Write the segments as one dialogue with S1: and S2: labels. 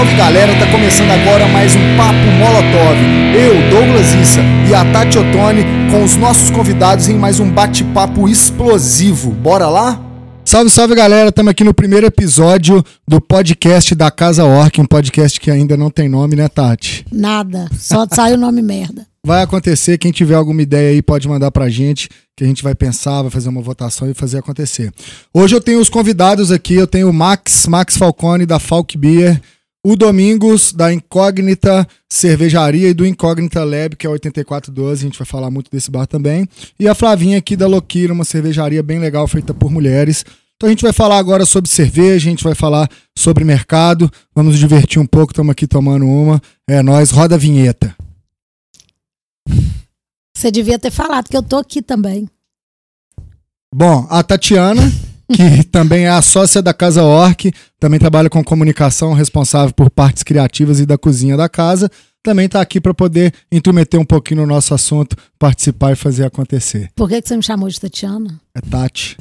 S1: salve galera, tá começando agora mais um Papo Molotov. Eu, Douglas Issa e a Tati Ottoni com os nossos convidados em mais um bate-papo explosivo. Bora lá? Salve, salve galera, estamos aqui no primeiro episódio do podcast da Casa Orc, um podcast que ainda não tem nome, né, Tati?
S2: Nada, só sai o nome merda.
S1: Vai acontecer, quem tiver alguma ideia aí pode mandar pra gente, que a gente vai pensar, vai fazer uma votação e fazer acontecer. Hoje eu tenho os convidados aqui, eu tenho o Max, Max Falcone da Falk Beer, o Domingos da Incógnita Cervejaria e do Incógnita Lab, que é 8412, a gente vai falar muito desse bar também, e a Flavinha aqui da Loquira, uma cervejaria bem legal feita por mulheres. Então a gente vai falar agora sobre cerveja, a gente vai falar sobre mercado, vamos nos divertir um pouco, estamos aqui tomando uma. É nós, roda a vinheta.
S2: Você devia ter falado que eu tô aqui também.
S1: Bom, a Tatiana, que também é a sócia da Casa Orc, também trabalha com comunicação, responsável por partes criativas e da cozinha da casa, também está aqui para poder intrometer um pouquinho no nosso assunto, participar e fazer acontecer.
S2: Por que, que você me chamou de Tatiana?
S1: É Tati.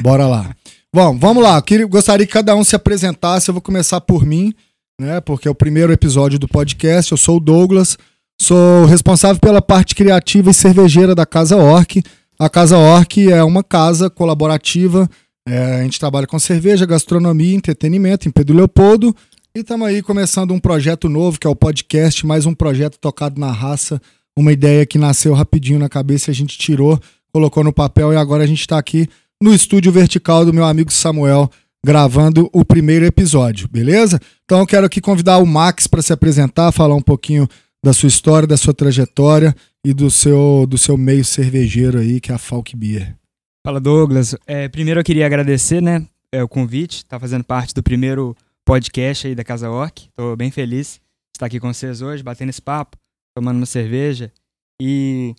S1: Bora lá. Bom, vamos lá. Gostaria que cada um se apresentasse. Eu vou começar por mim, né? Porque é o primeiro episódio do podcast. Eu sou o Douglas, Sou responsável pela parte criativa e cervejeira da Casa Orc. A Casa Orc é uma casa colaborativa. É, a gente trabalha com cerveja, gastronomia, entretenimento em Pedro Leopoldo. E estamos aí começando um projeto novo, que é o podcast, mais um projeto tocado na raça. Uma ideia que nasceu rapidinho na cabeça, a gente tirou, colocou no papel e agora a gente está aqui no estúdio vertical do meu amigo Samuel, gravando o primeiro episódio, beleza? Então eu quero aqui convidar o Max para se apresentar, falar um pouquinho da sua história, da sua trajetória e do seu, do seu meio cervejeiro aí, que é a Falk Beer.
S3: Fala, Douglas. É, primeiro eu queria agradecer, né, é, o convite, tá fazendo parte do primeiro podcast aí da Casa Orc. Estou bem feliz de estar aqui com vocês hoje, batendo esse papo, tomando uma cerveja. E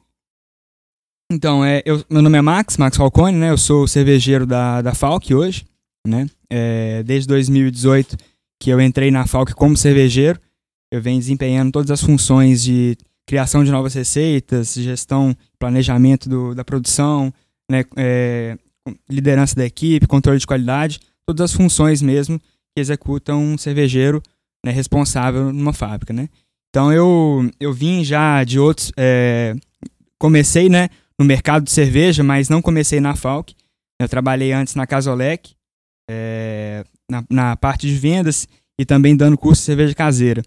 S3: então, é, eu, meu nome é Max, Max Falcone, né? Eu sou cervejeiro da, da Falk hoje, né? É, desde 2018 que eu entrei na Falk como cervejeiro eu venho desempenhando todas as funções de criação de novas receitas, gestão, planejamento do, da produção, né, é, liderança da equipe, controle de qualidade, todas as funções mesmo que executa um cervejeiro né, responsável numa fábrica, né? Então eu, eu vim já de outros, é, comecei né, no mercado de cerveja, mas não comecei na Falk. Eu trabalhei antes na Casolec, é, na, na parte de vendas e também dando curso de cerveja caseira.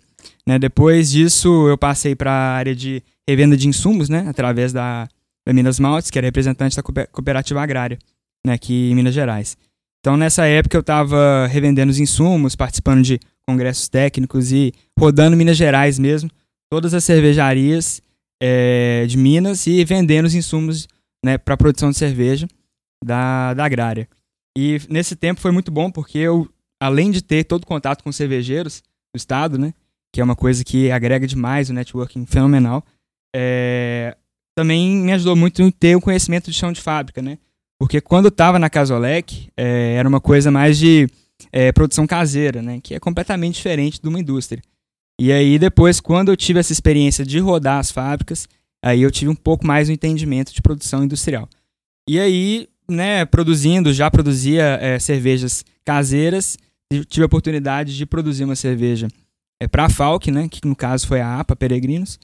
S3: Né? Depois disso, eu passei para a área de revenda de insumos, né? através da, da Minas Maltes, que era representante da cooperativa agrária né? aqui em Minas Gerais. Então, nessa época, eu estava revendendo os insumos, participando de congressos técnicos e rodando Minas Gerais mesmo, todas as cervejarias é, de Minas e vendendo os insumos né, para a produção de cerveja da, da agrária. E nesse tempo foi muito bom porque eu, além de ter todo contato com cervejeiros do estado, né, que é uma coisa que agrega demais o networking fenomenal. É, também me ajudou muito em ter o conhecimento de chão de fábrica, né? Porque quando eu estava na Casolec, é, era uma coisa mais de é, produção caseira, né? Que é completamente diferente de uma indústria. E aí depois, quando eu tive essa experiência de rodar as fábricas, aí eu tive um pouco mais o entendimento de produção industrial. E aí, né, produzindo, já produzia é, cervejas caseiras, tive a oportunidade de produzir uma cerveja é, para a Falk, né, que no caso foi a APA Peregrinos.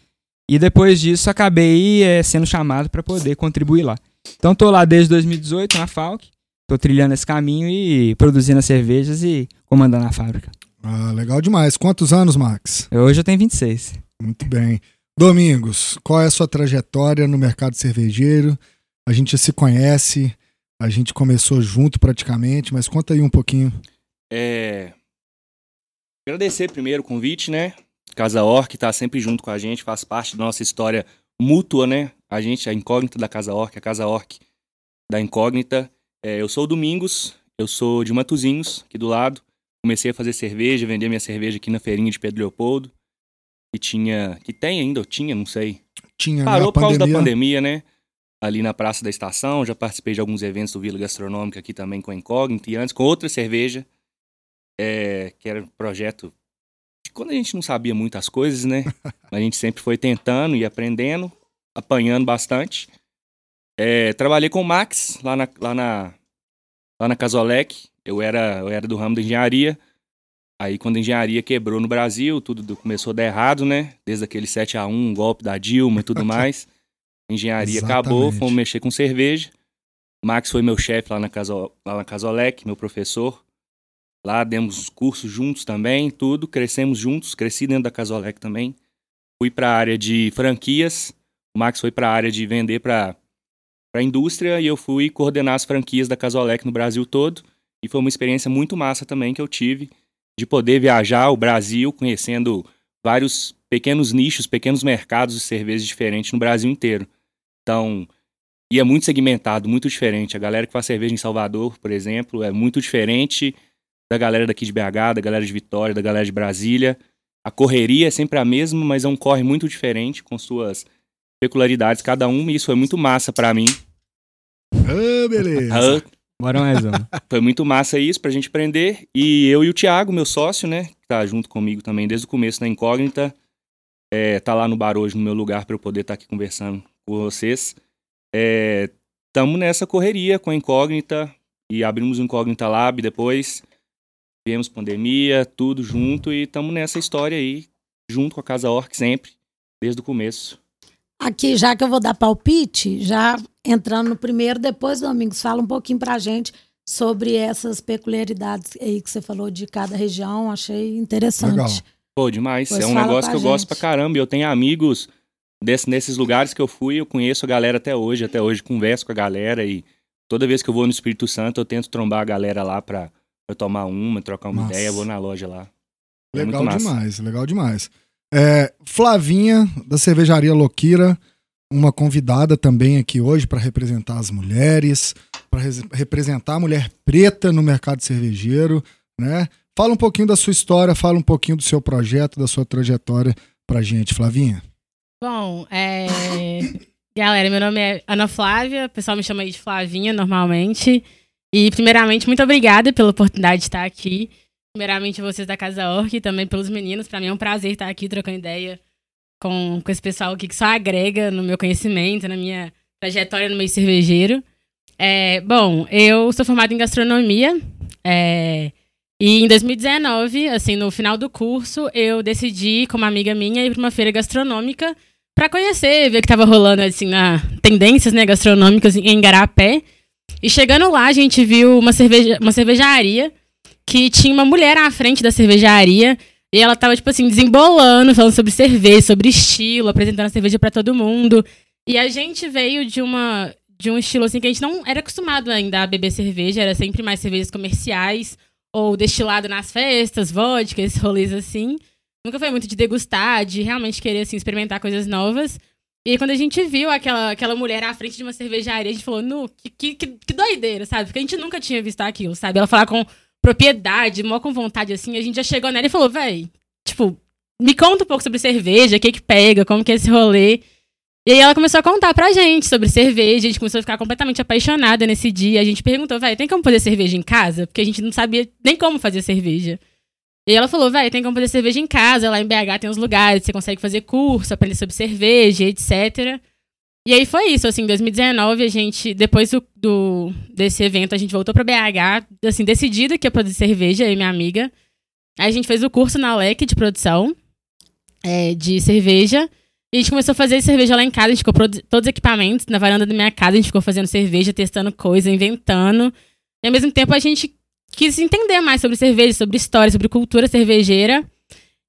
S3: E depois disso acabei é, sendo chamado para poder contribuir lá. Então estou lá desde 2018 na Falk, estou trilhando esse caminho e produzindo as cervejas e comandando a fábrica.
S1: Ah, legal demais. Quantos anos, Max?
S3: Hoje eu tenho 26.
S1: Muito bem. Domingos, qual é a sua trajetória no mercado cervejeiro? A gente se conhece, a gente começou junto praticamente, mas conta aí um pouquinho.
S4: É, Agradecer primeiro o convite, né? Casa Orc está sempre junto com a gente, faz parte da nossa história mútua, né? A gente, a incógnita da Casa Orc, a Casa Orc da incógnita. É, eu sou o Domingos, eu sou de Matuzinhos, aqui do lado. Comecei a fazer cerveja, vender minha cerveja aqui na feirinha de Pedro Leopoldo. Que tinha. Que tem ainda, ou tinha, não sei.
S1: Tinha,
S4: Parou né? por causa da pandemia, né? Ali na Praça da Estação. Já participei de alguns eventos do Vila Gastronômica aqui também com a Incógnita. E antes com outra cerveja é, que era um projeto de quando a gente não sabia muitas coisas, né? a gente sempre foi tentando e aprendendo, apanhando bastante. É, trabalhei com o Max lá na, lá na, lá na Casolec. Eu era, eu era do ramo da engenharia. Aí quando a engenharia quebrou no Brasil, tudo começou a dar errado, né? Desde aquele 7 a 1 golpe da Dilma e tudo mais. Engenharia
S1: Exatamente.
S4: acabou, fomos mexer com cerveja. Max foi meu chefe lá na, Caso, lá na Casolec, meu professor. Lá demos cursos juntos também, tudo. Crescemos juntos, cresci dentro da Casolec também. Fui para a área de franquias. O Max foi para a área de vender para a indústria e eu fui coordenar as franquias da Casolec no Brasil todo. E foi uma experiência muito massa também que eu tive de poder viajar o Brasil conhecendo vários pequenos nichos, pequenos mercados de cervejas diferentes no Brasil inteiro. Então, e é muito segmentado, muito diferente. A galera que faz cerveja em Salvador, por exemplo, é muito diferente da galera daqui de BH, da galera de Vitória, da galera de Brasília. A correria é sempre a mesma, mas é um corre muito diferente, com suas peculiaridades cada um, e isso foi muito massa para mim.
S1: Ah, beleza.
S4: Ah,
S3: Bora mais uma.
S4: Foi muito massa isso pra gente aprender. E eu e o Thiago, meu sócio, né, que tá junto comigo também desde o começo na Incógnita, é, tá lá no bar hoje, no meu lugar, pra eu poder estar aqui conversando com vocês. É, tamo nessa correria com a Incógnita e abrimos o Incógnita Lab depois. Viemos pandemia, tudo junto e tamo nessa história aí, junto com a Casa Orc sempre, desde o começo.
S2: Aqui, já que eu vou dar palpite, já entrando no primeiro, depois, Domingos, fala um pouquinho pra gente sobre essas peculiaridades aí que você falou de cada região. Achei interessante.
S1: Legal.
S4: Pô, demais.
S2: Pois
S4: é um negócio que eu gosto
S2: gente.
S4: pra caramba. Eu tenho amigos desse- nesses lugares que eu fui, eu conheço a galera até hoje. Até hoje converso com a galera e toda vez que eu vou no Espírito Santo, eu tento trombar a galera lá pra, pra tomar uma, trocar uma
S1: Massa.
S4: ideia. Vou na loja lá. É
S1: Legal
S4: massa.
S1: demais, legal demais. É, Flavinha, da cervejaria Loquira, uma convidada também aqui hoje para representar as mulheres, para representar a mulher preta no mercado cervejeiro, né? Fala um pouquinho da sua história, fala um pouquinho do seu projeto, da sua trajetória pra gente, Flavinha.
S5: Bom, é... galera, meu nome é Ana Flávia, o pessoal me chama aí de Flavinha normalmente. E, primeiramente, muito obrigada pela oportunidade de estar aqui. Primeiramente, vocês da Casa Orc e também pelos meninos. Para mim é um prazer estar aqui trocando ideia com, com esse pessoal aqui que só agrega no meu conhecimento, na minha trajetória no meio cervejeiro. É, bom, eu sou formada em gastronomia. é, e em 2019, assim, no final do curso, eu decidi, com uma amiga minha, ir para uma feira gastronômica para conhecer, ver o que estava rolando, assim, na tendências né, gastronômicas em Igarapé. E chegando lá, a gente viu uma, cerveja, uma cervejaria que tinha uma mulher à frente da cervejaria e ela tava, tipo assim, desembolando, falando sobre cerveja, sobre estilo, apresentando a cerveja para todo mundo. E a gente veio de uma de um estilo assim que a gente não era acostumado ainda a beber cerveja, era sempre mais cervejas comerciais ou destilado nas festas, vodka, esses rolês assim. Nunca foi muito de degustar, de realmente querer assim experimentar coisas novas. E aí, quando a gente viu aquela, aquela mulher à frente de uma cervejaria, a gente falou, nu, que, que, que, doideira, sabe? Porque a gente nunca tinha visto aquilo, sabe? Ela falar com propriedade, mó com vontade, assim, a gente já chegou nela e falou, véi, tipo, me conta um pouco sobre cerveja, o que que pega, como que é esse rolê. E aí ela começou a contar pra gente sobre cerveja, a gente começou a ficar completamente apaixonada nesse dia. A gente perguntou, véi, tem como fazer cerveja em casa? Porque a gente não sabia nem como fazer cerveja. E ela falou, véi, tem como fazer cerveja em casa, lá em BH tem uns lugares, você consegue fazer curso, aprender sobre cerveja, etc. E aí foi isso, assim, em 2019 a gente, depois do, do- desse evento, a gente voltou pra BH, assim, decidida que ia produzir cerveja, eu e minha amiga. Aí a gente fez o curso na LEC de produção é, de cerveja. E a gente começou a fazer cerveja lá em casa, a gente comprou todos os equipamentos na varanda da minha casa, a gente ficou fazendo cerveja, testando coisa, inventando. E ao mesmo tempo a gente quis entender mais sobre cerveja, sobre história, sobre cultura cervejeira.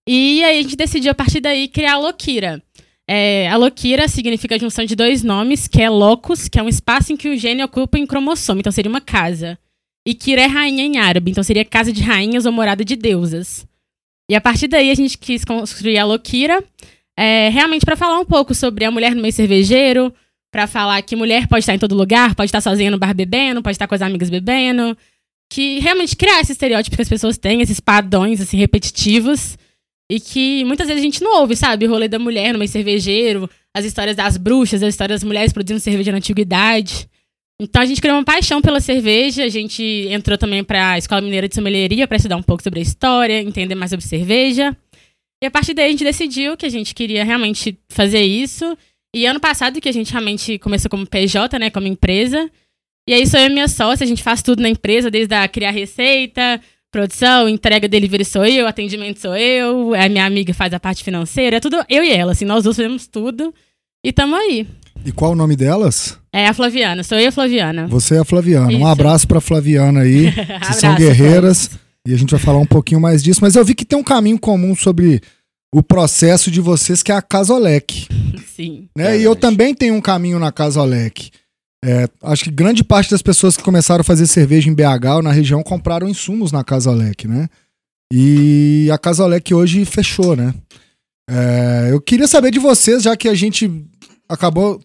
S5: E aí a gente decidiu, a partir daí, criar a Loquira. É, a Loquira significa a junção de dois nomes, que é locus, que é um espaço em que o gene ocupa em cromossomo, então seria uma casa. E Kira é rainha em árabe, então seria casa de rainhas ou morada de deusas. E a partir daí a gente quis construir a Loquira, é, realmente para falar um pouco sobre a mulher no meio cervejeiro, para falar que mulher pode estar em todo lugar, pode estar sozinha no bar bebendo, pode estar com as amigas bebendo, que realmente criar esse estereótipo que as pessoas têm, esses padrões assim repetitivos e que muitas vezes a gente não ouve, sabe? O rolê da mulher no meio cervejeiro, as histórias das bruxas, as histórias das mulheres produzindo cerveja na antiguidade. Então a gente criou uma paixão pela cerveja, a gente entrou também para a Escola Mineira de Sommelieria para estudar um pouco sobre a história, entender mais sobre cerveja. E a partir daí a gente decidiu que a gente queria realmente fazer isso. E ano passado que a gente realmente começou como PJ, né, como empresa. E aí sou eu e minha sócia, a gente faz tudo na empresa, desde a criar receita, produção, entrega delivery sou eu, atendimento sou eu, a minha amiga faz a parte financeira, é tudo eu e ela, assim, nós duas fazemos tudo e tamo aí.
S1: E qual o nome delas?
S5: É a Flaviana, sou eu e a Flaviana.
S1: Você é a Flaviana. Um
S5: Isso.
S1: abraço pra Flaviana aí. Vocês são
S5: Abraço,
S1: guerreiras e a gente vai falar um pouquinho mais disso. Mas eu vi que tem um caminho comum sobre o processo de vocês, que é a Casolec.
S5: todos. Sim.
S1: Né? E eu também tenho um caminho na Casolec. É, acho que grande parte das pessoas que começaram a fazer cerveja em BH ou na região compraram insumos na Casolec, né? E a Casolec hoje fechou, né? É, eu queria saber de vocês, já que a gente acabou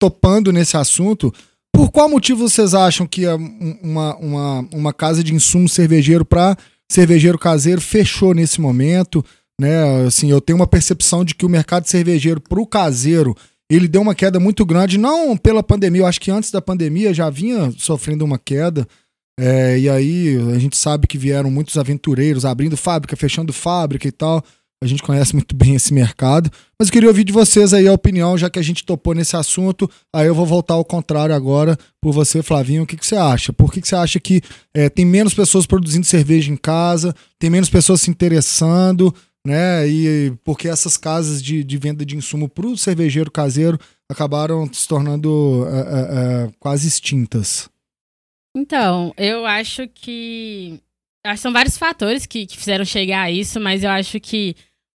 S1: topando nesse assunto, por qual motivo vocês acham que um- uma, uma, uma casa de insumo cervejeiro para cervejeiro caseiro fechou nesse momento? Né? Assim, eu tenho uma percepção de que o mercado cervejeiro para o caseiro ele deu uma queda muito grande, não pela pandemia, eu acho que antes da pandemia já vinha sofrendo uma queda. É, e aí a gente sabe que vieram muitos aventureiros abrindo fábrica, fechando fábrica e tal. A gente conhece muito bem esse mercado. Mas eu queria ouvir de vocês aí a opinião, já que a gente topou nesse assunto. Aí eu vou voltar ao contrário agora por você, Flavinho. O que, que você acha? Por que, que você acha que é, tem menos pessoas produzindo cerveja em casa, tem menos pessoas se interessando, né? E porque essas casas de, de venda de insumo para o cervejeiro caseiro acabaram se tornando é, é, é, quase extintas.
S5: Então, eu acho que. Acho que são vários fatores que, que fizeram chegar a isso, mas eu acho que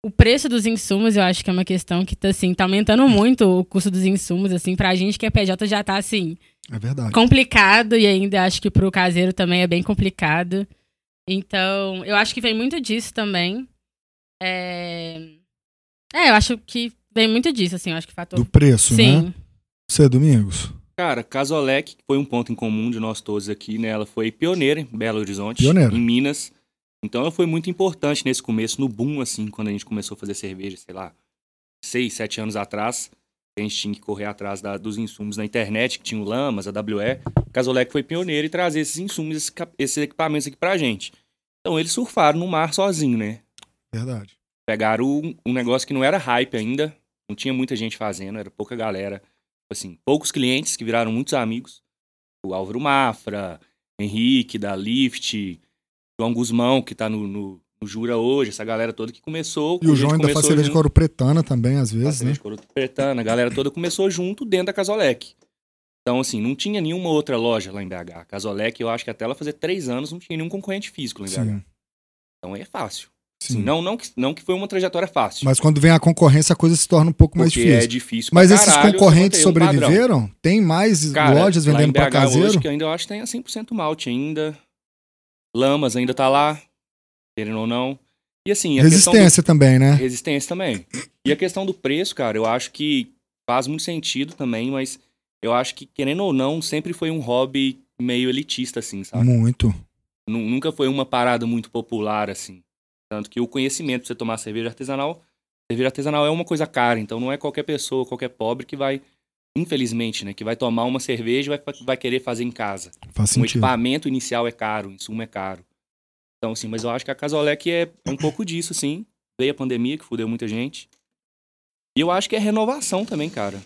S5: o preço dos insumos, eu acho que é uma questão que tá, assim, tá aumentando muito o custo dos insumos, assim, pra gente que é PJ já tá, assim,
S1: É verdade.
S5: complicado e ainda acho que pro caseiro também é bem complicado. Então, eu acho que vem muito disso também. É, é eu acho que vem muito disso, assim, eu acho que fator.
S1: Do preço, né?
S5: Sim.
S1: Você, Domingos?
S4: Cara, Casolec que foi um ponto em comum de nós todos aqui, né? Ela foi pioneira em Belo Horizonte,
S1: Pioneira.
S4: em Minas. Então ela foi muito importante nesse começo, no boom, assim, quando a gente começou a fazer cerveja, sei lá, seis, sete anos atrás. A gente tinha que correr atrás da- dos insumos na internet, que tinha o Lamas, a WE. Casolec foi pioneiro em trazer esses insumos, esses equipamentos aqui pra gente. Então eles surfaram no mar sozinho, né?
S1: Verdade.
S4: pegaram um, um negócio que não era hype ainda, não tinha muita gente fazendo, era pouca galera. Assim, poucos clientes que viraram muitos amigos. O Álvaro Mafra, Henrique, da Lift, João Guzmão, que tá no, no- no Jura hoje, essa galera toda que começou.
S1: E o João ainda faz cerveja de couro pretana também, às
S4: faz
S1: vezes, né?
S4: cerveja de couro pretana, a galera toda começou junto dentro da Casolec. Então, assim, não tinha nenhuma outra loja lá em BH. A Casolec, eu acho que até ela fazer três anos não tinha nenhum concorrente físico lá em BH.
S1: Sim,
S4: Então é fácil.
S1: Sim.
S4: Não, não, que, não que foi uma trajetória fácil.
S1: Mas quando vem a concorrência, a coisa se torna um pouco mais
S4: porque
S1: difícil.
S4: é difícil
S1: Mas
S4: pra
S1: esses
S4: caralho
S1: concorrentes
S4: padrão.
S1: sobreviveram? Tem mais
S4: Cara,
S1: lojas vendendo para caseiro?
S4: Hoje, que eu ainda acho que tem a 100% malte ainda. Lamas ainda tá lá, querendo ou não. E assim,
S1: Resistência também, né?
S4: do... Resistência também. E a questão do preço, cara, eu acho que faz muito sentido também, mas eu acho que, querendo ou não, sempre foi um hobby meio elitista, assim, sabe?
S1: Muito.
S4: Nu- Nunca foi uma parada muito popular, assim. Tanto que o conhecimento pra você tomar cerveja artesanal, cerveja artesanal é uma coisa cara, então não é qualquer pessoa, qualquer pobre que vai, infelizmente, né, que vai tomar uma cerveja e vai, vai querer fazer em casa.
S1: Faz
S4: O
S1: sentido.
S4: equipamento inicial é caro, o insumo é caro. Então, assim, mas eu acho que a Casolec é um pouco disso, sim. Veio a pandemia, que fudeu muita gente. E eu acho que é renovação também, cara.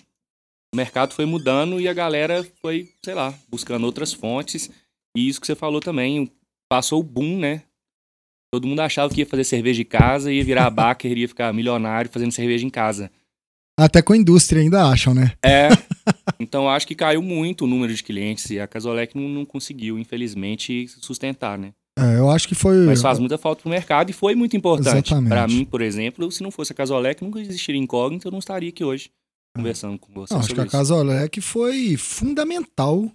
S4: O mercado foi mudando e a galera foi, sei lá, buscando outras fontes. E isso que você falou também, passou o boom, né? Todo mundo achava que ia fazer cerveja em casa, ia virar backer, ia ficar milionário fazendo cerveja em casa.
S1: Até com a indústria ainda acham, né?
S4: É. Então eu acho que caiu muito o número de clientes e a Casolec não, não conseguiu, infelizmente, sustentar, né?
S1: É, eu acho que foi.
S4: Mas faz muita falta pro mercado e foi muito importante.
S1: Exatamente.
S4: Pra mim, por exemplo, se não fosse a Casolec, nunca existiria incógnito, eu não estaria aqui hoje conversando com você
S1: Não, acho que a. Casolec foi fundamental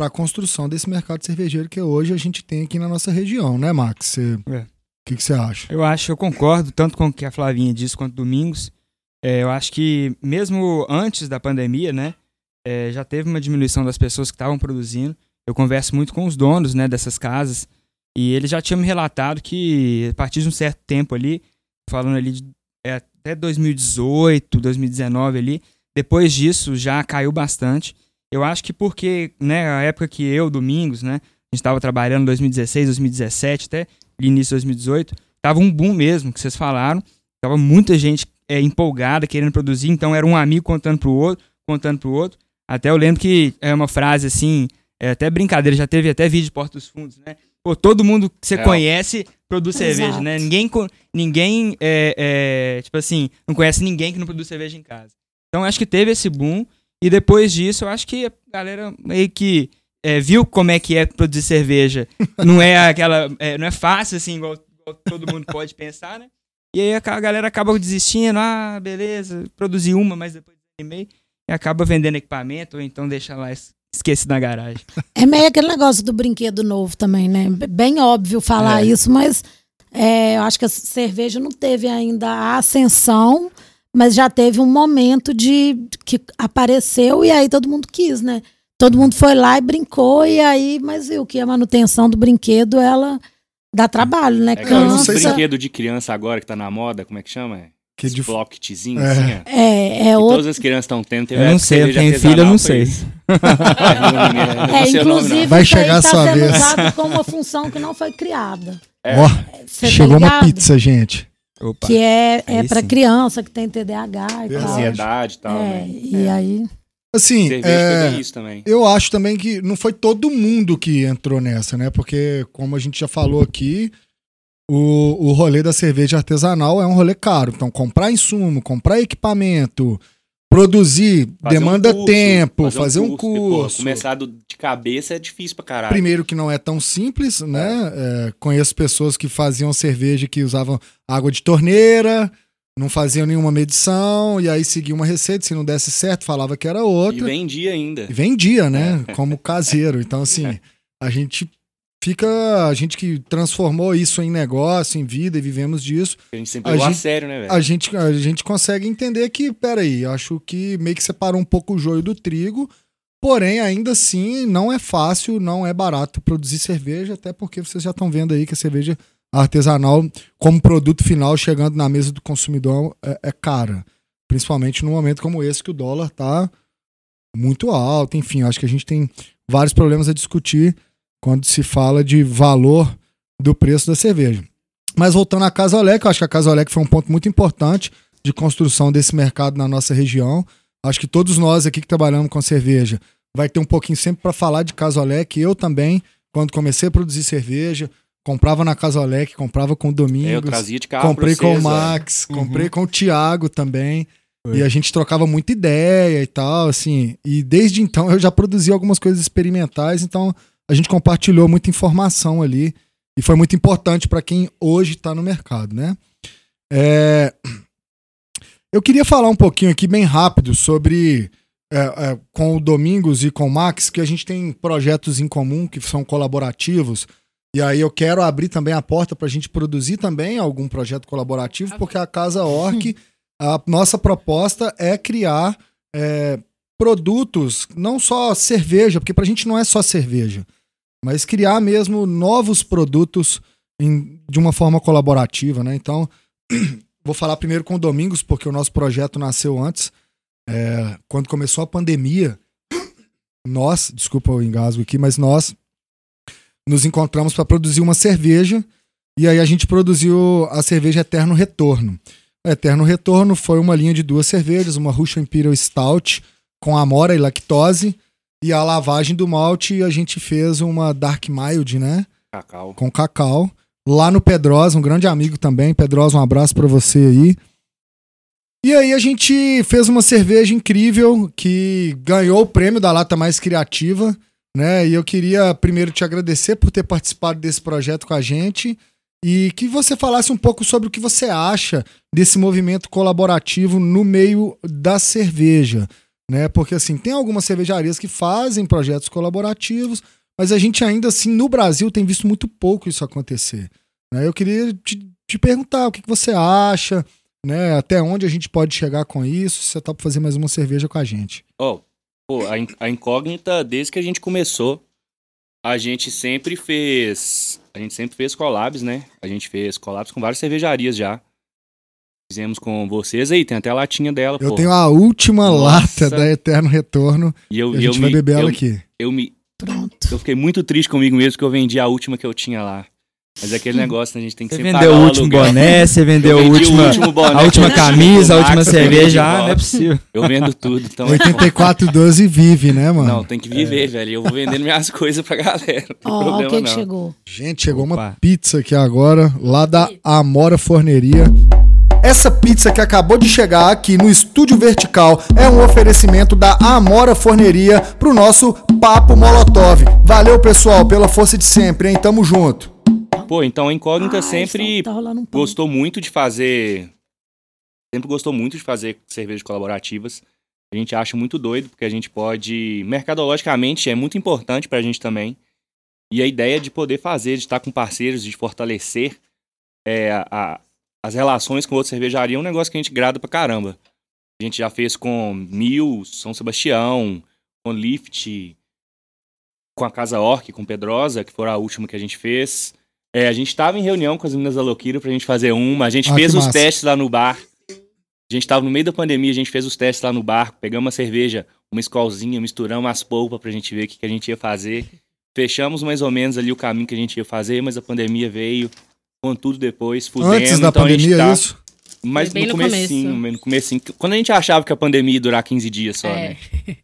S1: para a construção desse mercado cervejeiro que hoje a gente tem aqui na nossa região, né, Max? O
S3: É.
S1: que, você acha?
S3: Eu acho, eu concordo tanto com o que a Flavinha disse quanto o Domingos. É, eu acho que mesmo antes da pandemia, né, é, já teve uma diminuição das pessoas que estavam produzindo. Eu converso muito com os donos, né, dessas casas e eles já tinham me relatado que a partir de um certo tempo ali, falando ali de, é, até 2018, 2019 ali, depois disso já caiu bastante. Eu acho que porque, né, a época que eu, Domingos, né, a gente estava trabalhando em 2016, 2017, até início de 2018, tava um boom mesmo, que vocês falaram. Tava muita gente é, empolgada, querendo produzir, então era um amigo contando pro outro, contando pro outro. Até eu lembro que é uma frase assim, é até brincadeira, já teve até vídeo de Porta dos Fundos, né? pô, todo mundo que você
S4: Real.
S3: conhece produz
S2: Exato.
S3: cerveja, né? Ninguém, ninguém é, é, tipo assim, não conhece ninguém que não produz cerveja em casa. Então acho que teve esse boom e depois disso eu acho que a galera meio que é, viu como é que é produzir cerveja. não é aquela, é, não é fácil assim igual, igual todo mundo pode pensar, né? E aí a galera acaba desistindo, ah, beleza, produzi uma, mas depois desanimei e acaba vendendo equipamento ou então deixa lá es- esquecido na garagem.
S2: É meio aquele negócio do brinquedo novo também, né? Bem óbvio falar
S3: É.
S2: isso, mas é, eu acho que a cerveja não teve ainda a ascensão, mas já teve um momento de que apareceu e aí todo mundo quis, né? Todo mundo foi lá e brincou, e aí, mas viu que a manutenção do brinquedo, ela dá trabalho, né?
S4: É
S1: não
S4: esse
S2: Cansa.
S4: brinquedo de criança agora que tá na moda, como é que chama? É?
S1: Que de-
S4: Pocketzinho,
S1: É.
S4: assim.
S2: É, é
S4: Que
S2: outro.
S4: todas as crianças estão tendo. Teve
S3: Eu não sei, eu tenho filho, eu não sei.
S4: É,
S2: É, inclusive,
S1: Vai chegar a
S2: tá
S1: sua
S2: sendo
S1: vez.
S2: usado como uma função que não foi criada.
S4: É.
S1: Ó,
S2: Você tá
S1: chegou uma pizza, gente.
S3: Opa.
S2: Que é, é para criança que tem TDAH e
S1: Verdade.
S2: tal.
S4: Ansiedade e tal,
S2: É,
S4: né?
S2: e aí.
S1: Assim,
S4: Cerveja
S1: é,
S4: foi bem isso também.
S1: eu acho também que não foi todo mundo que entrou nessa, né? Porque, como a gente já falou aqui, o, o rolê da cerveja artesanal é um rolê caro. Então, comprar insumo, comprar equipamento, produzir,
S4: Fazer um
S1: demanda
S4: curso,
S1: tempo, fazer, um
S4: porque, pô,
S1: curso.
S4: começar do- de cabeça é difícil pra caralho.
S1: Primeiro que não é tão simples, né? É, conheço pessoas que faziam cerveja que usavam água de torneira, não faziam nenhuma medição, e aí seguia uma receita, se não desse certo, falava que era
S4: E
S1: outra.
S4: vendia ainda.
S1: E vendia, né? Como caseiro. Então, assim, a gente fica. A gente que transformou isso em negócio, em vida e vivemos disso,
S4: A gente sempre
S1: A
S4: levou a,
S1: gente-
S4: sério, né, velho?
S1: a gente, a gente consegue entender que, peraí, acho que meio que separou um pouco o joio do trigo. Porém, ainda assim, não é fácil, não é barato produzir cerveja, até porque vocês já estão vendo aí que a cerveja artesanal, como produto final, chegando na mesa do consumidor, é, é cara. Principalmente num momento como esse, que o dólar tá muito alto. Enfim, acho que a gente tem vários problemas a discutir quando se fala de valor do preço da cerveja. Mas voltando à Casa Olec, eu acho que a Casa Olec foi um ponto muito importante de construção desse mercado na nossa região. Acho que todos nós aqui que trabalhamos com cerveja vai ter um pouquinho sempre para falar de Casa Olec. Eu também, quando comecei a produzir cerveja, comprava na Casa Olec, comprava com o
S4: É, eu
S1: Domingos,
S4: trazia de carro
S1: comprei com o
S4: velho.
S1: Max,
S3: Uhum.
S1: comprei com o Thiago também.
S3: Foi.
S1: E a gente trocava muita ideia e tal, assim. E desde então eu já produzi algumas coisas experimentais, então a gente compartilhou muita informação ali. E foi muito importante para quem hoje está no mercado, né? É, Eu queria falar um pouquinho aqui, bem rápido, sobre. é, é, com o Domingos e com o Max, que a gente tem projetos em comum que são colaborativos. E aí eu quero abrir também a porta para a gente produzir também algum projeto colaborativo, porque a Casa Orc, a nossa proposta é criar é, produtos, não só cerveja, porque para a gente não é só cerveja, mas criar mesmo novos produtos em- de uma forma colaborativa, né? Então, vou falar primeiro com o Domingos, porque o nosso projeto nasceu antes. É, quando começou a pandemia, nós, desculpa o engasgo aqui, mas nós nos encontramos para produzir uma cerveja e aí a gente produziu a cerveja Eterno Retorno. A Eterno Retorno foi uma linha de duas cervejas, uma Russian Imperial Stout com amora e lactose e a lavagem do malte a gente fez uma Dark Mild, né?
S4: Cacau.
S1: com Cacau. Lá no Pedrosa, um grande amigo também. Pedrosa, um abraço pra você aí. E aí a gente fez uma cerveja incrível que ganhou o prêmio da Lata Mais Criativa, né? E eu queria primeiro te agradecer por ter participado desse projeto com a gente e que você falasse um pouco sobre o que você acha desse movimento colaborativo no meio da cerveja, né? Porque assim, tem algumas cervejarias que fazem projetos colaborativos, mas a gente ainda assim no Brasil tem visto muito pouco isso acontecer. né? Eu queria te, te perguntar o que, que você acha, né? Até onde a gente pode chegar com isso? Se você tá para fazer mais uma cerveja com a gente.
S4: Ó, pô, a, a incógnita, desde que a gente começou, a gente sempre fez. A gente sempre fez collabs, né? A gente fez collabs com várias cervejarias já. Fizemos com vocês aí, tem até a latinha dela,
S1: Eu
S4: pô.
S1: tenho a última
S4: Nossa.
S1: lata da Eterno Retorno
S4: E eu,
S1: e a
S4: e eu
S1: gente vai
S4: me-
S1: beber ela
S4: eu,
S1: aqui.
S4: Eu, me,
S2: Pronto.
S4: eu fiquei muito triste comigo mesmo que eu vendi a última que eu tinha lá. Mas é aquele negócio, né? A gente tem que
S3: Você
S4: sempre
S3: vendeu o
S4: o
S3: último
S4: aluguel.
S3: boné, você vendeu
S4: vendi
S3: última,
S4: o último boné
S3: a última
S4: tinha
S3: camisa, a última cerveja. Ah, não é possível.
S4: Eu vendo tudo, então...
S1: 8412 vive, né, mano?
S4: Não, tem que viver, velho. Eu vou vendendo minhas coisas pra galera.
S2: Ó, ó, o que, que chegou.
S1: Gente, chegou uma
S3: Opa.
S1: pizza aqui agora, lá da Amora Forneria. Essa pizza que acabou de chegar aqui no Estúdio Vertical é um oferecimento da Amora Forneria pro nosso Papo Molotov. Valeu, pessoal, pela força de sempre, hein? Tamo junto.
S4: Pô, então a Incógnita
S2: Ai,
S4: sempre
S2: tá um
S4: gostou muito de fazer. Sempre gostou muito de fazer cervejas colaborativas. A gente acha muito doido, porque a gente pode. Mercadologicamente é muito importante pra gente também. E a ideia de poder fazer, de estar com parceiros, de fortalecer é, a- as relações com outra cervejaria é um negócio que a gente grada pra caramba. A gente já fez com Mil, São Sebastião, com Lift, com a Casa Orc, com Pedrosa, que foi a última que a gente fez. É, a gente estava em reunião com as meninas da Loquira pra gente fazer uma. A gente
S1: Ah,
S4: fez os
S1: massa.
S4: testes lá no bar. A gente tava no meio da pandemia, a gente fez os testes lá no bar, pegamos uma cerveja, uma escolzinha, misturamos as polpas pra gente ver o que, que a gente ia fazer. Fechamos mais ou menos ali o caminho que a gente ia fazer, mas a pandemia veio com tudo depois, fudendo.
S1: Antes da
S4: então
S1: pandemia,
S4: tá-
S1: isso?
S4: Mas no
S5: no
S4: comecinho,
S5: começo.
S4: no comecinho. Quando a gente achava que a pandemia ia durar 15 dias só,
S5: É.
S4: né?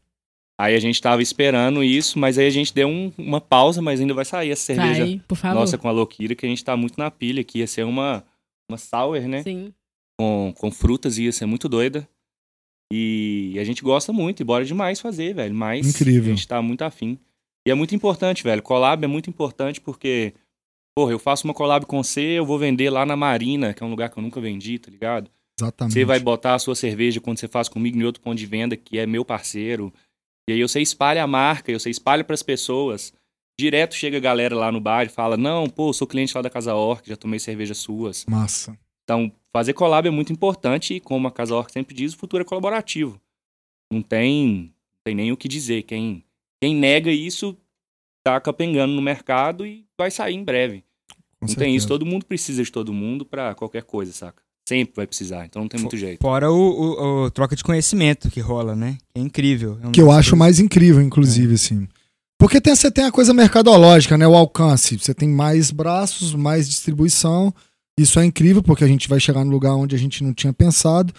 S4: Aí a gente tava esperando isso, mas aí a gente deu um- uma pausa, mas ainda vai sair essa cerveja
S5: Vai, por favor.
S4: nossa com a Loquira, que a gente tá muito na pilha, que ia ser uma, uma sour, né?
S5: Sim.
S4: Com, com frutas, ia ser muito doida. E a gente gosta muito, e bora demais fazer, velho. Mas
S1: Incrível.
S4: a gente tá muito afim. E é muito importante, velho. Collab é muito importante porque, porra, eu faço uma collab com você, eu vou vender lá na Marina, que é um lugar que eu nunca vendi, tá ligado?
S1: Exatamente.
S4: Você vai botar a sua cerveja quando você faz comigo em outro ponto de venda, que é meu parceiro. E aí você espalha a marca, você espalha pras pessoas. Direto chega a galera lá no bar e fala: Não, pô, sou cliente lá da Casa Orc, já tomei cervejas suas.
S1: Massa.
S4: Então, fazer collab é muito importante e, como a Casa Orc sempre diz, o futuro é colaborativo. Não tem, não tem nem o que dizer. Quem, quem nega isso tá capengando no mercado e vai sair em breve.
S1: Com
S4: não tem
S1: certeza.
S4: isso. Todo mundo precisa de todo mundo pra qualquer coisa, saca? Sempre vai precisar, então não tem muito jeito.
S3: Fora o, o- o troca de conhecimento que rola, né? É incrível. É
S1: Que eu
S3: das
S1: acho mais incrível, inclusive, assim. Porque tem, você tem a coisa mercadológica, né? O alcance. Você tem mais braços, mais distribuição. Isso é incrível, porque a gente vai chegar no lugar onde a gente não tinha pensado.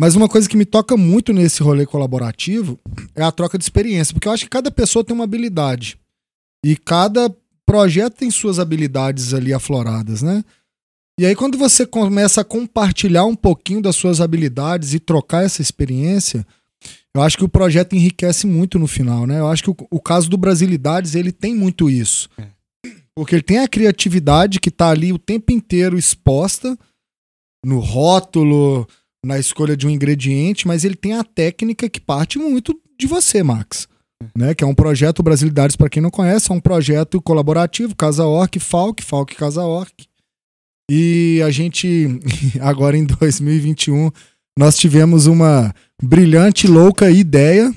S1: Mas uma coisa que me toca muito nesse rolê colaborativo é a troca de experiência. Porque eu acho que cada pessoa tem uma habilidade. E cada projeto tem suas habilidades ali afloradas, né? E aí, quando você começa a compartilhar um pouquinho das suas habilidades e trocar essa experiência, eu acho que o projeto enriquece muito no final, né? Eu acho que o, o caso do Brasilidades, ele tem muito isso.
S3: É.
S1: Porque ele tem a criatividade que tá ali o tempo inteiro exposta no rótulo, na escolha de um ingrediente, mas ele tem a técnica que parte muito de você, Max. Né? Que é um projeto Brasilidades, para quem não conhece, é um projeto colaborativo, Casa Orc, Falk, Falk Casa Orc. E a gente, agora em 2021, nós tivemos uma brilhante, louca ideia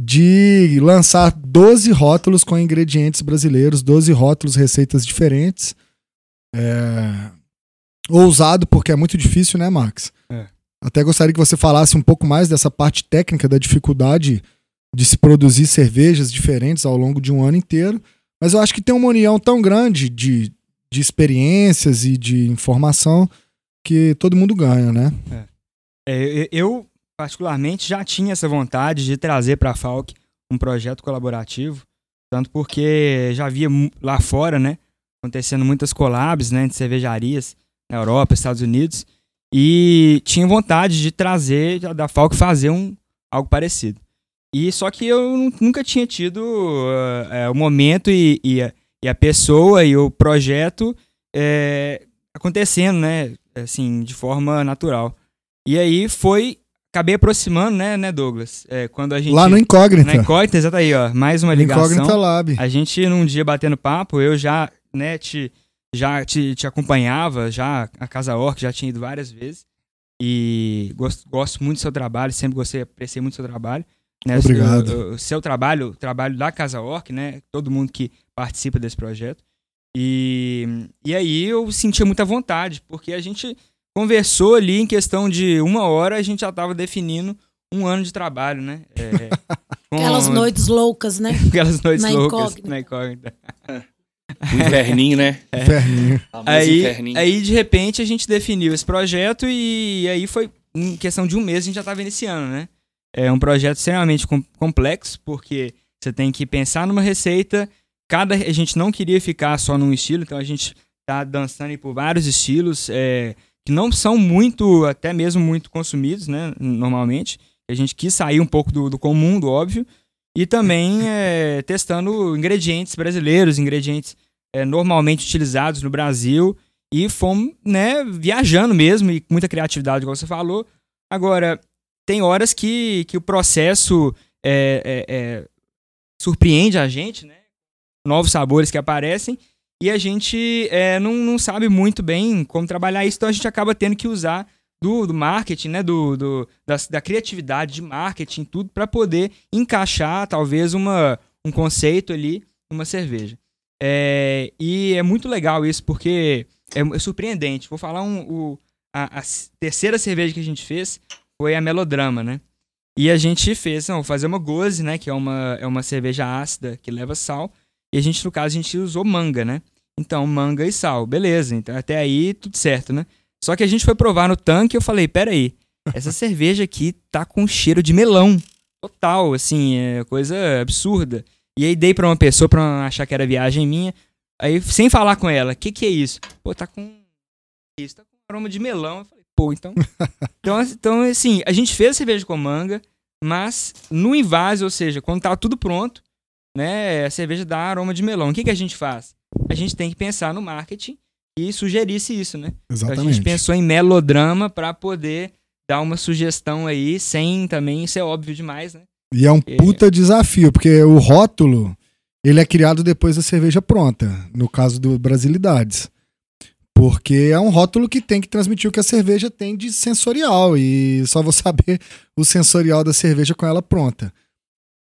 S1: de lançar 12 rótulos com ingredientes brasileiros, 12 rótulos, receitas diferentes. É... Ousado, porque é muito difícil, né, Max?
S3: É.
S1: Até gostaria que você falasse um pouco mais dessa parte técnica da dificuldade de se produzir cervejas diferentes ao longo de um ano inteiro. Mas eu acho que tem uma união tão grande de, de experiências e de informação que todo mundo ganha, né?
S3: É, eu, eu, particularmente, já tinha essa vontade de trazer para a Falk um projeto colaborativo, tanto porque já havia lá fora, né, acontecendo muitas collabs, né, de cervejarias na Europa, Estados Unidos, e tinha vontade de trazer, da Falk fazer um, algo parecido. E só que eu nu- nunca tinha tido é, o momento e, e, a, e a pessoa e o projeto é, acontecendo, né, assim, de forma natural. E aí foi. Acabei aproximando, né, né, Douglas? É, quando a gente.
S1: Lá no Incógnita.
S3: Na Incógnita, exato aí, ó. Mais uma ligação.
S1: Incógnita Lab.
S3: A gente, num dia batendo papo, eu já, né, te, já te, te acompanhava, já a Casa Orc, já tinha ido várias vezes. E gosto, gosto muito do seu trabalho, sempre gostei, apreciei muito do seu trabalho. Né,
S1: Obrigado.
S3: O, o- o seu trabalho, o trabalho da Casa Orc, né? Todo mundo que participa desse projeto. E, e aí eu sentia muita vontade, porque a gente conversou ali em questão de uma hora, a gente já estava definindo um ano de trabalho, né? É, com-
S2: Aquelas noites loucas, né?
S3: Aquelas noites
S2: Na
S3: loucas
S2: incógnita.
S3: na incógnita.
S4: O inferninho, né?
S1: Inferninho.
S4: Famoso
S3: Aí,
S4: inferninho.
S3: aí, de repente, a gente definiu esse projeto e aí foi, em questão de um mês, a gente já estava iniciando, né? É um projeto extremamente com- complexo, porque você tem que pensar numa receita. Cada, a gente não queria ficar só num estilo, então a gente tá dançando por vários estilos é, que não são muito, até mesmo muito consumidos, né? Normalmente. A gente quis sair um pouco do, do comum, do óbvio. E também é, testando ingredientes brasileiros, ingredientes é, normalmente utilizados no Brasil e fomos, né, viajando mesmo e com muita criatividade, como você falou. Agora, tem horas que, que o processo é, é, é, surpreende a gente, né? Novos sabores que aparecem e a gente é, não, não sabe muito bem como trabalhar isso, então a gente acaba tendo que usar do, do marketing, né? Do, do, da, da criatividade de marketing, tudo, para poder encaixar talvez uma, um conceito ali numa cerveja. É, e é muito legal isso, porque é, é surpreendente. Vou falar um, o, a, a terceira cerveja que a gente fez foi a Melodrama, né? E a gente fez, não, fazer uma goze, né? Que é uma, é uma cerveja ácida que leva sal. E a gente, no caso, a gente usou manga, né? Então, manga e sal, beleza. Então, até aí, tudo certo, né? Só que a gente foi provar no tanque e eu falei, peraí, essa cerveja aqui tá com cheiro de melão. Total, assim, é coisa absurda. E aí dei pra uma pessoa pra achar que era viagem minha. Aí, sem falar com ela, o que que é isso? Pô, tá com... Isso, tá com aroma de melão. Eu falei, então... então, então, assim, a gente fez a cerveja com manga, mas no invase, ou seja, quando tá tudo pronto, né, a cerveja dá aroma de melão. O que que a gente faz? A gente tem que pensar no marketing e sugerisse isso, né? Então, a
S1: Exatamente.
S3: gente pensou em melodrama pra poder dar uma sugestão aí, sem também ser óbvio demais, né?
S1: E é um puta desafio, porque o rótulo, ele é criado depois da cerveja pronta, no caso do Brasilidades. Porque é um rótulo que tem que transmitir o que a cerveja tem de sensorial, e só vou saber o sensorial da cerveja com ela pronta.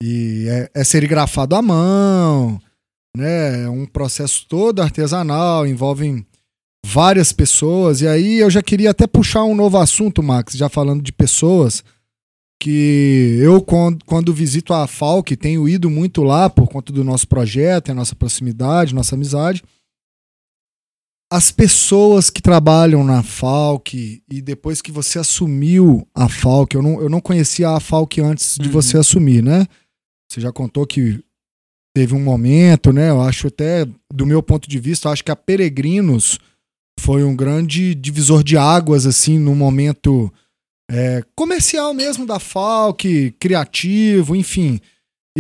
S1: E é, é serigrafado à mão, né? É um processo todo artesanal, envolve várias pessoas. E aí eu já queria até puxar um novo assunto, Max, já falando de pessoas que eu, quando, quando visito a Falk, tenho ido muito lá por conta do nosso projeto, a nossa proximidade, nossa amizade. As pessoas que trabalham na Falk e depois que você assumiu a Falk, eu não, eu não conhecia a Falk antes de
S3: Uhum.
S1: você assumir, né? Você já contou que teve um momento, né? Eu acho até, do meu ponto de vista, eu acho que a Peregrinos foi um grande divisor de águas, assim, no momento é, comercial mesmo da Falk, criativo, enfim.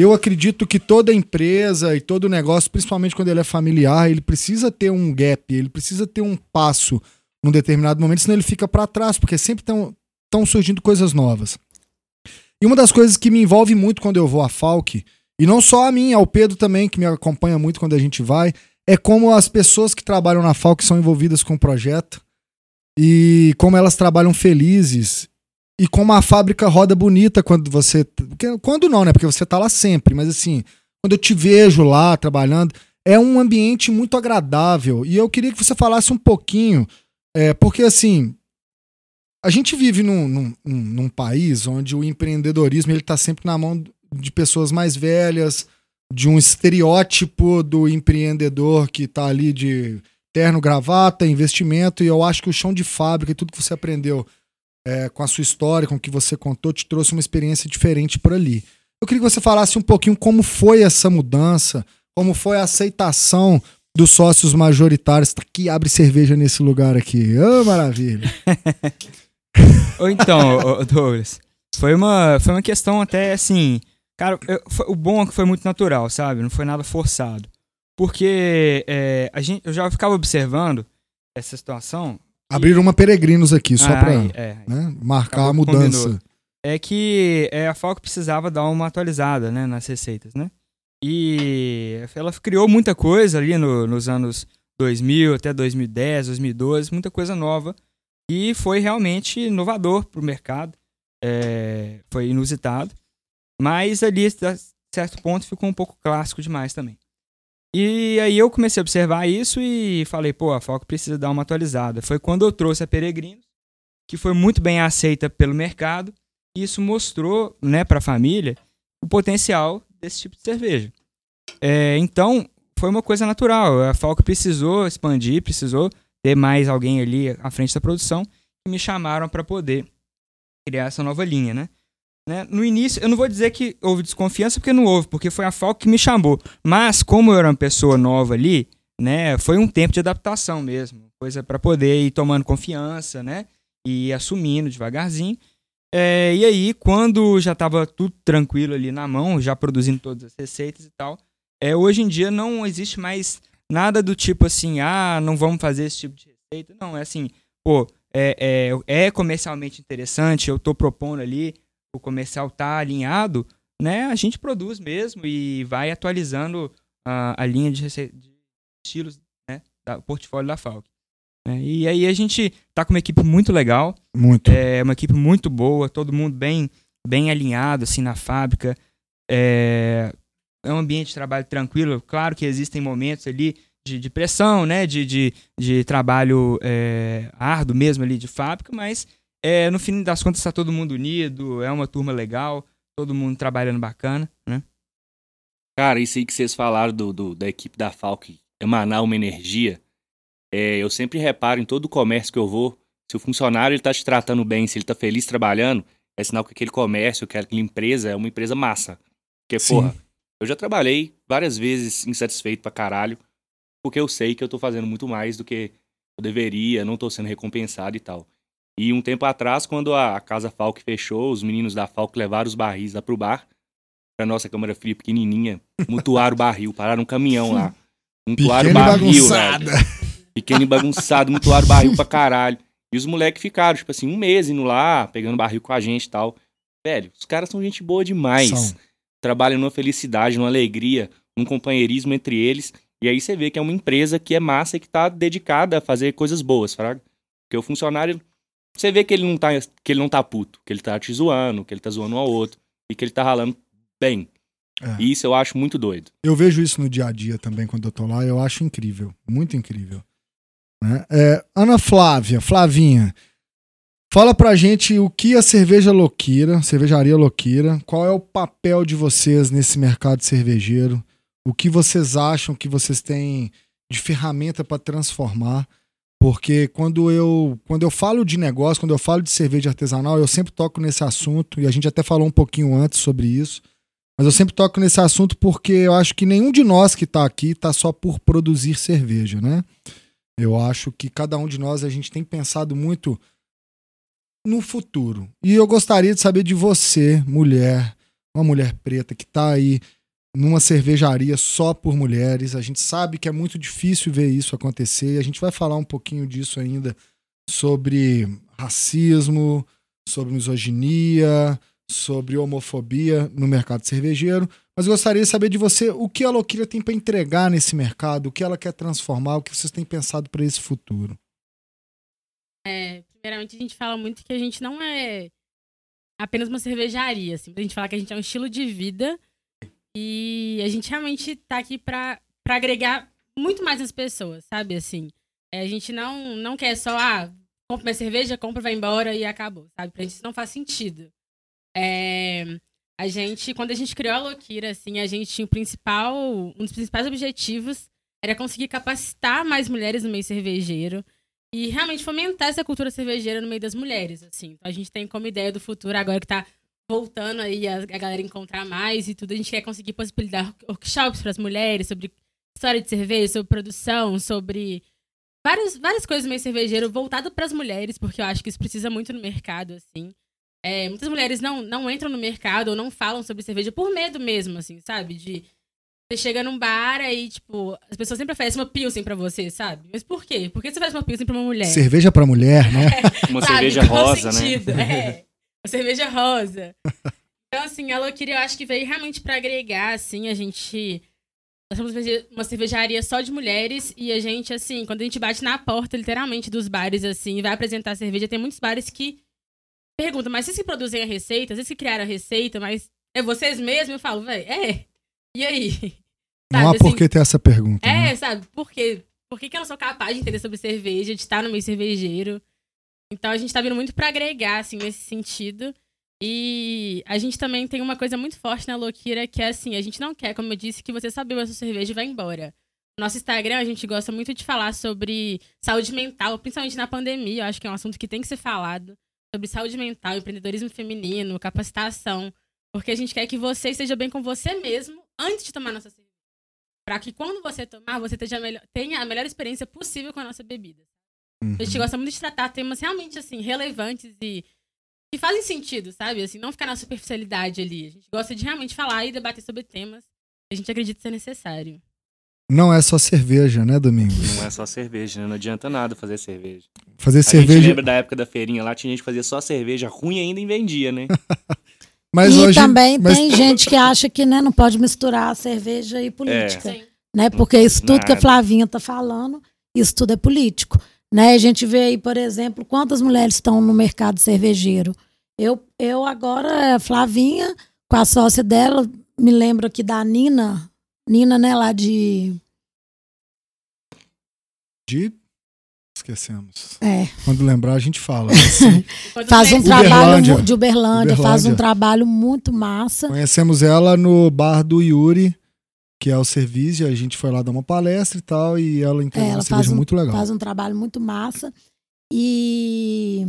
S1: Eu acredito que toda empresa e todo negócio, principalmente quando ele é familiar, ele precisa ter um gap, ele precisa ter um passo num determinado momento, senão ele fica para trás, porque sempre estão surgindo coisas novas. E uma das coisas que me envolve muito quando eu vou à Falk, e não só a mim, ao Pedro também, que me acompanha muito quando a gente vai, é como as pessoas que trabalham na Falk são envolvidas com o projeto e como elas trabalham felizes e como a fábrica roda bonita quando você. Quando não, né? Porque você tá lá sempre, mas assim, quando eu te vejo lá trabalhando, é um ambiente muito agradável. E eu queria que você falasse um pouquinho, é, porque assim. A gente vive num, num, num- num país onde o empreendedorismo ele tá sempre na mão de pessoas mais velhas, de um estereótipo do empreendedor que tá ali de terno, gravata, investimento, e eu acho que o chão de fábrica e tudo que você aprendeu é, com a sua história, com o que você contou, te trouxe uma experiência diferente por ali. Eu queria que você falasse um pouquinho como foi essa mudança, como foi a aceitação dos sócios majoritários Tá que abre cerveja nesse lugar aqui. Ô, maravilha!
S3: Ou então, Douglas, foi uma, foi uma questão até assim. Cara, eu- foi- o bom é que foi muito natural, sabe? Não foi nada forçado. Porque é, a gente, eu já ficava observando essa situação.
S1: Abriram uma Peregrinos aqui, só
S3: Ah,
S1: pra
S3: é,
S1: né, marcar a mudança.
S3: combinou. é que é, a Falco precisava dar uma atualizada né, nas receitas, né? E ela criou muita coisa ali no- nos anos 2000 até 2010, 2012, muita coisa nova. E foi realmente inovador para o mercado. é, foi inusitado. Mas ali, a certo ponto, ficou um pouco clássico demais também. E aí eu comecei a observar isso e falei, pô, a Falco precisa dar uma atualizada. Foi quando eu trouxe a Peregrinos, que foi muito bem aceita pelo mercado. E isso mostrou né, para a família o potencial desse tipo de cerveja. É, então, foi uma coisa natural. A Falco precisou expandir, precisou ter mais alguém ali à frente da produção e me chamaram para poder criar essa nova linha, né? Né? No início, eu não vou dizer que houve desconfiança, porque não houve, porque foi a Falco que me chamou. Mas, como eu era uma pessoa nova ali, né, foi um tempo de adaptação mesmo. Coisa para poder ir tomando confiança, né? E assumindo devagarzinho. É, e aí, quando já estava tudo tranquilo ali na mão, já produzindo todas as receitas e tal, é, hoje em dia não existe mais nada do tipo assim, ah, não vamos fazer esse tipo de receita. Não, é assim, pô, é, é, é comercialmente interessante, eu estou propondo ali, o comercial tá alinhado, né? A gente produz mesmo e vai atualizando a, a linha de, de estilos, né? Da, portfólio da Falk. É, e aí a gente tá com uma equipe muito legal.
S1: Muito.
S3: É uma equipe muito boa, todo mundo bem, bem alinhado assim na fábrica. É, é um ambiente de trabalho tranquilo. Claro que existem momentos ali de, de pressão, né? De, de, de trabalho é, árduo mesmo ali de fábrica, mas é, no fim das contas está todo mundo unido, é uma turma legal, todo mundo trabalhando bacana, né?
S4: Cara, isso aí que vocês falaram do, do da equipe da Falk emanar uma energia, é, eu sempre reparo em todo o comércio que eu vou, se o funcionário está te tratando bem, se ele está feliz trabalhando, é sinal que aquele comércio, que aquela empresa é uma empresa massa. Porque, Sim. porra, eu já trabalhei várias vezes insatisfeito pra caralho, porque eu sei que eu tô fazendo muito mais do que eu deveria, não tô sendo recompensado e tal. E um tempo atrás, quando a Casa Falk fechou, os meninos da Falk levaram os barris lá pro bar, pra nossa câmera fria pequenininha, mutuaram o barril, pararam um caminhão lá. Mutuaram o barril, velho. Pequeno e bagunçado, mutuaram o barril pra caralho. E os moleques ficaram, tipo assim, um mês indo lá, pegando barril com a gente e tal. Velho, os caras são gente boa demais. São trabalham numa felicidade, numa alegria, num companheirismo entre eles. E aí você vê que é uma empresa que é massa e que tá dedicada a fazer coisas boas, fraga. Porque o funcionário, você vê que ele não tá, que ele não tá puto, que ele tá te zoando, que ele tá zoando um ao outro e que ele tá ralando bem. É. E isso eu acho muito doido.
S1: Eu vejo isso no dia a dia também quando eu tô lá, eu acho incrível, muito incrível. Né? É, Ana Flávia, Flavinha, Fala pra gente o que a cerveja Loquira, cervejaria Loquira, qual é o papel de vocês nesse mercado cervejeiro, o que vocês acham que vocês têm de ferramenta para transformar, porque quando eu, quando eu falo de negócio, quando eu falo de cerveja artesanal, eu sempre toco nesse assunto, e a gente até falou um pouquinho antes sobre isso, mas eu sempre toco nesse assunto porque eu acho que nenhum de nós que está aqui está só por produzir cerveja, né? Eu acho que cada um de nós, a gente tem pensado muito no futuro. E eu gostaria de saber de você, mulher, uma mulher preta que está aí numa cervejaria só por mulheres. A gente sabe que é muito difícil ver isso acontecer. A gente vai falar um pouquinho disso ainda sobre racismo, sobre misoginia, sobre homofobia no mercado cervejeiro. Mas gostaria de saber de você o que a Loquira tem para entregar nesse mercado, o que ela quer transformar, o que vocês têm pensado para esse futuro.
S5: É, primeiramente, a gente fala muito que a gente não é apenas uma cervejaria. Assim, a gente fala que a gente é um estilo de vida e a gente realmente tá aqui para agregar muito mais as pessoas, sabe? Assim, é, a gente não, não quer só, ah, compra minha cerveja, compra, vai embora e acabou, sabe? Pra gente isso não faz sentido. É, a gente, quando a gente criou a Loquira, assim, a gente tinha o principal, um dos principais objetivos era conseguir capacitar mais mulheres no meio cervejeiro, e realmente fomentar essa cultura cervejeira no meio das mulheres, assim. Então a gente tem como ideia do futuro, agora que tá voltando aí a, a galera encontrar mais e tudo, a gente quer conseguir possibilitar workshops para as mulheres sobre história de cerveja, sobre produção, sobre várias, várias coisas meio cervejeiro voltado para as mulheres, porque eu acho que isso precisa muito no mercado, assim. É, muitas mulheres não, não entram no mercado ou não falam sobre cerveja por medo mesmo, assim, sabe? De você chega num bar e, tipo, as pessoas sempre oferecem uma pilsen pra você, sabe? Mas por quê? Por que você faz uma pilsen pra uma mulher?
S1: Cerveja pra mulher, né?
S4: É, uma sabe? cerveja rosa, né?
S5: É, uma cerveja rosa. Então, assim, a Loquira eu acho que veio realmente pra agregar, assim, a gente... Nós somos uma cervejaria só de mulheres e a gente, assim, quando a gente bate na porta, literalmente, dos bares, assim, vai apresentar cerveja, tem muitos bares que perguntam, mas vocês que produzem a receita, vocês que criaram a receita, mas é vocês mesmos? Eu falo, velho, é, e aí?
S1: Sabe, Não há assim, por que ter essa pergunta.
S5: É,
S1: né?
S5: sabe? Por quê? Por que, que eu não sou capaz de entender sobre cerveja, de estar no meio cervejeiro? Então a gente tá vindo muito para agregar, assim, nesse sentido. E a gente também tem uma coisa muito forte na Loquira, que é assim, a gente não quer, como eu disse, que você só beba a sua cerveja e vá embora. Nosso Instagram, a gente gosta muito de falar sobre saúde mental, principalmente na pandemia. Eu acho que é um assunto que tem que ser falado. Sobre saúde mental, empreendedorismo feminino, capacitação. Porque a gente quer que você esteja bem com você mesmo antes de tomar nossa cerveja. Para que quando você tomar, você tenha a melhor experiência possível com a nossa bebida.
S1: Uhum.
S5: A gente gosta muito de tratar temas realmente, assim, relevantes e que fazem sentido, sabe? Assim, não ficar na superficialidade ali. A gente gosta de realmente falar e debater sobre temas que a gente acredita ser necessário.
S1: Não é só cerveja, né, Domingos?
S4: Não é só cerveja, né? Não adianta nada fazer cerveja.
S1: Fazer
S4: A gente
S1: cerveja.
S4: lembra da época da feirinha lá, tinha gente que fazia só cerveja ruim ainda e vendia, né?
S1: Mas
S2: e
S1: hoje.
S2: também
S1: mas-
S2: tem gente que acha que né, não pode misturar cerveja e política.
S5: Sim.
S2: né? Porque isso tudo que a
S4: nada.
S2: Flavinha tá falando, isso tudo é político. Né? A gente vê aí, por exemplo, quantas mulheres estão no mercado cervejeiro. Eu, eu agora, a Flavinha, com a sócia dela, me lembro aqui da Nina, Nina, né, lá de.
S1: de- Esquecemos.
S2: É,
S1: Quando lembrar, a gente fala. Assim,
S2: faz um
S1: Uberlândia.
S2: trabalho mu- de Uberlândia, faz um
S1: Uberlândia.
S2: trabalho muito massa.
S1: conhecemos ela no bar do Yuri, que é o serviço. A gente foi lá dar uma palestra e tal. E ela entendeu
S2: É, ela
S1: uma
S2: faz
S1: cerveja
S2: um-
S1: muito legal.
S2: Faz um trabalho muito massa. E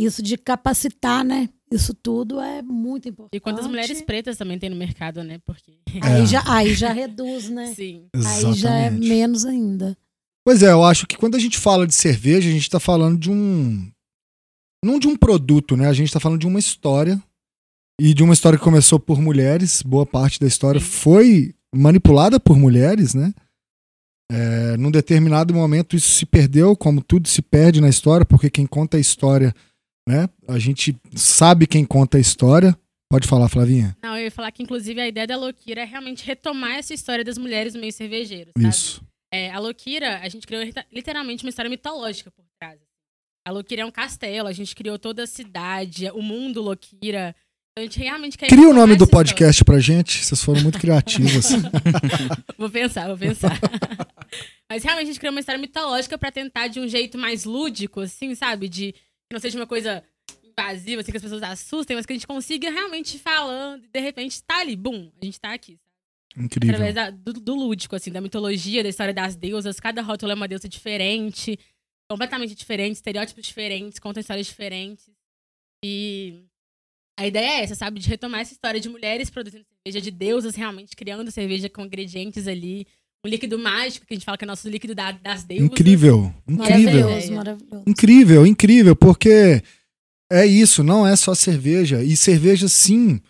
S2: isso de capacitar, né? Isso tudo é muito importante.
S5: E quantas mulheres pretas também tem no mercado, né? Porque.
S2: Aí,
S1: É.
S2: já, aí já reduz, né?
S5: Sim.
S2: Aí já é
S1: Exatamente.
S2: menos ainda.
S1: Pois é, eu acho que quando a gente fala de cerveja, a gente tá falando de um. Não de um produto, né? A gente tá falando de uma história. E de uma história que começou por mulheres. Boa parte da história
S5: Sim.
S1: foi manipulada por mulheres, né? É, num determinado momento isso se perdeu, como tudo se perde na história, porque quem conta a história, né? A gente sabe quem conta a história. Pode falar, Flavinha?
S5: Não, eu ia falar que, inclusive, a ideia da Loquira é realmente retomar essa história das mulheres no meio cervejeiro, sabe?
S1: Isso.
S5: É, a Loquira, a gente criou literalmente uma história mitológica por trás. A Loquira é um castelo, a gente criou toda a cidade, o mundo Loquira. A gente realmente quer.
S1: Cria o nome do podcast pra gente, vocês foram muito criativos.
S5: Vou pensar, vou pensar. Mas realmente a gente criou uma história mitológica pra tentar de um jeito mais lúdico, assim, sabe? De que não seja uma coisa invasiva, assim, que as pessoas assustem, mas que a gente consiga realmente falando e de repente tá ali, bum, a gente tá aqui.
S1: Incrível.
S5: Através da- do, do lúdico, assim, da mitologia, da história das deusas. Cada rótulo é uma deusa diferente, completamente diferente, estereótipos diferentes, contam histórias diferentes. E a ideia é essa, sabe? De retomar essa história de mulheres produzindo cerveja, de deusas realmente criando cerveja com ingredientes ali. Um líquido mágico, que a gente fala que é o nosso líquido da- das deusas.
S1: Incrível, incrível.
S2: Maravilhoso, maravilhoso.
S1: Incrível, incrível, porque é isso, não é só cerveja. E cerveja, sim,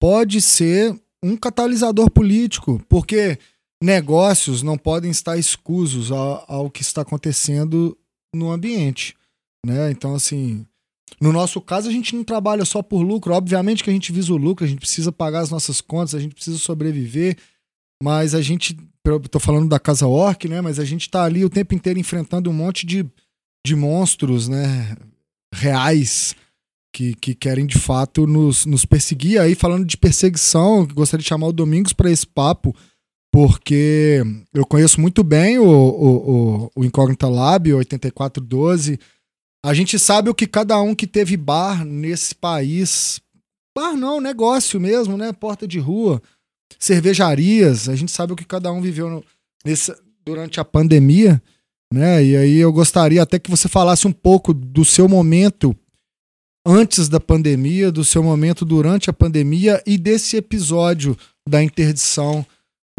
S1: pode ser um catalisador político, porque negócios não podem estar escusos ao, ao que está acontecendo no ambiente. Né? Então, assim, no nosso caso, a gente não trabalha só por lucro. Obviamente que a gente visa o lucro, a gente precisa pagar as nossas contas, a gente precisa sobreviver, mas a gente. Tô falando da Casa Orc, né? Mas a gente tá ali o tempo inteiro enfrentando um monte de, de monstros, né? Reais que, que querem de fato nos, nos perseguir. Aí, falando de perseguição, gostaria de chamar o Domingos para esse papo, porque eu conheço muito bem o, o, o, o Incógnita Lab, 8412. A gente sabe o que cada um que teve bar nesse país. Bar não, negócio mesmo, né? Porta de rua, cervejarias. A gente sabe o que cada um viveu no- nesse, durante a pandemia, né? E aí eu gostaria até que você falasse um pouco do seu momento antes da pandemia, do seu momento durante a pandemia e desse episódio da interdição,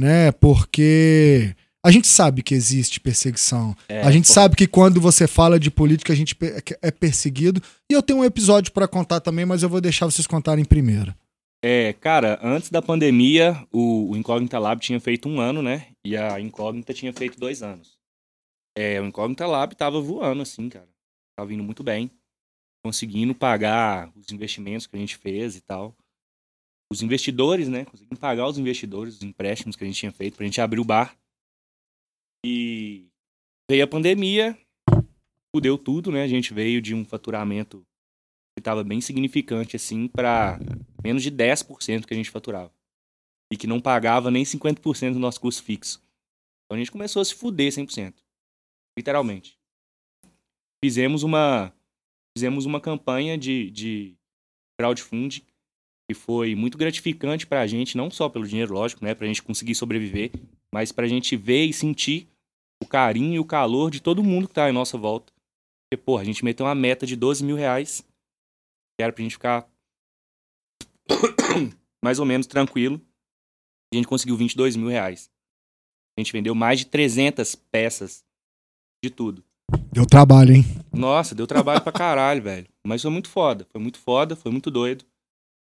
S1: né? Porque a gente sabe que existe perseguição.
S4: É,
S1: a gente
S4: pô,
S1: sabe que quando você fala de política, a gente é perseguido. E eu tenho um episódio pra contar também, mas eu vou deixar vocês contarem primeiro.
S4: É, cara, antes da pandemia, o, o Incógnita Lab tinha feito um ano, né? E a Incógnita tinha feito dois anos. É, o Incógnita Lab tava voando, assim, cara. Tava indo muito bem. Conseguindo pagar os investimentos que a gente fez e tal. Os investidores, né? Conseguindo pagar os investidores, os empréstimos que a gente tinha feito pra gente abrir o bar. E veio a pandemia, fudeu tudo, né? A gente veio de um faturamento que tava bem significante, assim, pra menos de 10% que a gente faturava. E que não pagava nem 50% do nosso custo fixo. Então a gente começou a se fuder 100%. Literalmente. Fizemos uma fizemos uma campanha de, de crowdfunding que foi muito gratificante pra gente, não só pelo dinheiro, lógico, né, pra gente conseguir sobreviver, mas pra gente ver e sentir o carinho e o calor de todo mundo que tá em nossa volta. Porque, porra, a gente meteu uma meta de 12 mil reais, que era pra gente ficar mais ou menos tranquilo. E a gente conseguiu 22 mil reais. A gente vendeu mais de 300 peças de tudo.
S1: Deu trabalho, hein?
S4: Nossa, deu trabalho pra caralho, velho. Mas foi muito foda. Foi muito foda, foi muito doido.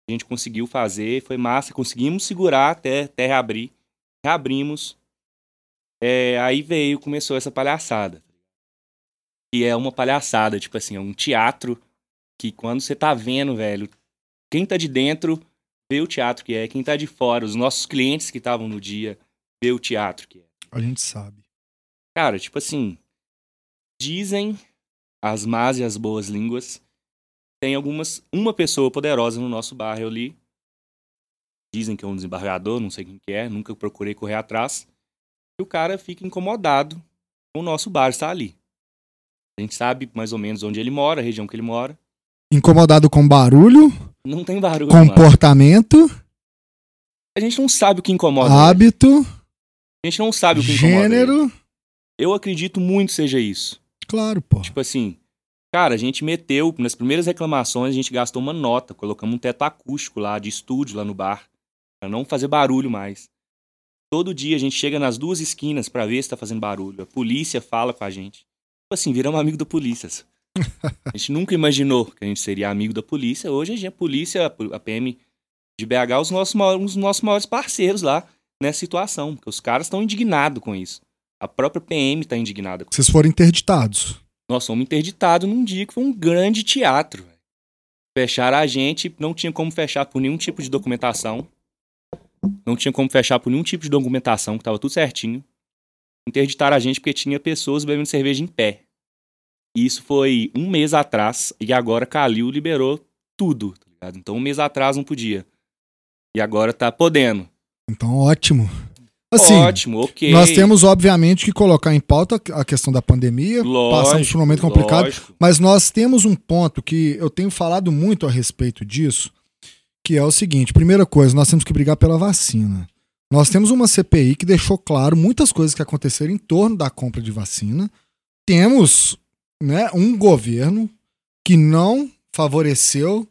S4: A gente conseguiu fazer, foi massa. Conseguimos segurar até, até reabrir. Reabrimos. É, aí veio, começou essa palhaçada. E é uma palhaçada, tipo assim, é um teatro que quando você tá vendo, velho, quem tá de dentro vê o teatro que é, quem tá de fora, os nossos clientes que estavam no dia, vê o teatro que é.
S1: A gente sabe.
S4: Cara, tipo assim, dizem as más e as boas línguas, tem algumas, uma pessoa poderosa no nosso bairro ali, dizem que é um desembargador, não sei quem que é, nunca procurei correr atrás, e o cara fica incomodado com o nosso bar estar ali. A gente sabe mais ou menos onde ele mora, a região que ele mora.
S1: Incomodado com barulho,
S4: Não tem barulho
S1: comportamento,
S4: A gente não sabe o que incomoda. ele.
S1: hábito,
S4: A gente não sabe o que incomoda. ele.
S1: gênero.
S4: Eu acredito muito seja isso.
S1: Claro, pô.
S4: Tipo assim, cara, a gente meteu, nas primeiras reclamações, a gente gastou uma nota, colocamos um teto acústico lá, de estúdio lá no bar, pra não fazer barulho mais. Todo dia a gente chega nas duas esquinas pra ver se tá fazendo barulho. A polícia fala com a gente. Tipo assim, viramos amigo da polícia. A gente nunca imaginou que a gente seria amigo da polícia. Hoje a gente, a polícia, a PM de BH, os nossos, maiores- os nossos maiores parceiros lá nessa situação. Porque os caras estão indignados com isso. A própria PM tá indignada com
S1: Vocês foram interditados.
S4: nós fomos interditados num dia que foi um grande teatro. Fecharam a gente, não tinha como fechar por nenhum tipo de documentação. Não tinha como fechar por nenhum tipo de documentação, que tava tudo certinho. Interditaram a gente porque tinha pessoas bebendo cerveja em pé. E isso foi um mês atrás, e agora Calil liberou tudo, tá ligado? Então um mês atrás não podia. E agora tá podendo.
S1: Então, ótimo. Assim,
S4: Ótimo, ok.
S1: nós temos, obviamente, que colocar em pauta a questão da pandemia.
S4: Lógico,
S1: passamos por um momento complicado.
S4: lógico.
S1: Mas nós temos um ponto que eu tenho falado muito a respeito disso, que é o seguinte: primeira coisa, nós temos que brigar pela vacina. Nós temos uma CPI que deixou claro muitas coisas que aconteceram em torno da compra de vacina. Temos né, um governo que não favoreceu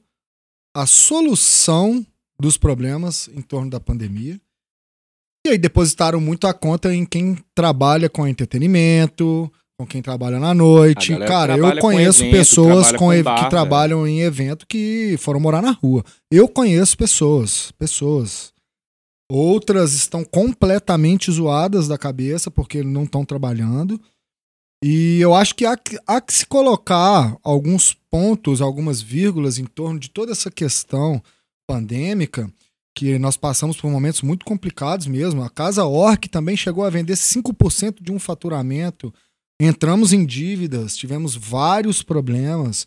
S1: a solução dos problemas em torno da pandemia. E aí depositaram muito a conta em quem trabalha com entretenimento, com quem trabalha na noite. Cara, eu
S4: trabalha com
S1: conheço
S4: evento,
S1: pessoas com
S4: com bar,
S1: que trabalham em evento que foram morar na rua. Eu conheço pessoas, pessoas. Outras estão completamente zoadas da cabeça porque não estão trabalhando. E eu acho que há, que há que se colocar alguns pontos, algumas vírgulas em torno de toda essa questão pandêmica, que nós passamos por momentos muito complicados mesmo. A Casa Orc também chegou a vender 5% de um faturamento. Entramos em dívidas, tivemos vários problemas.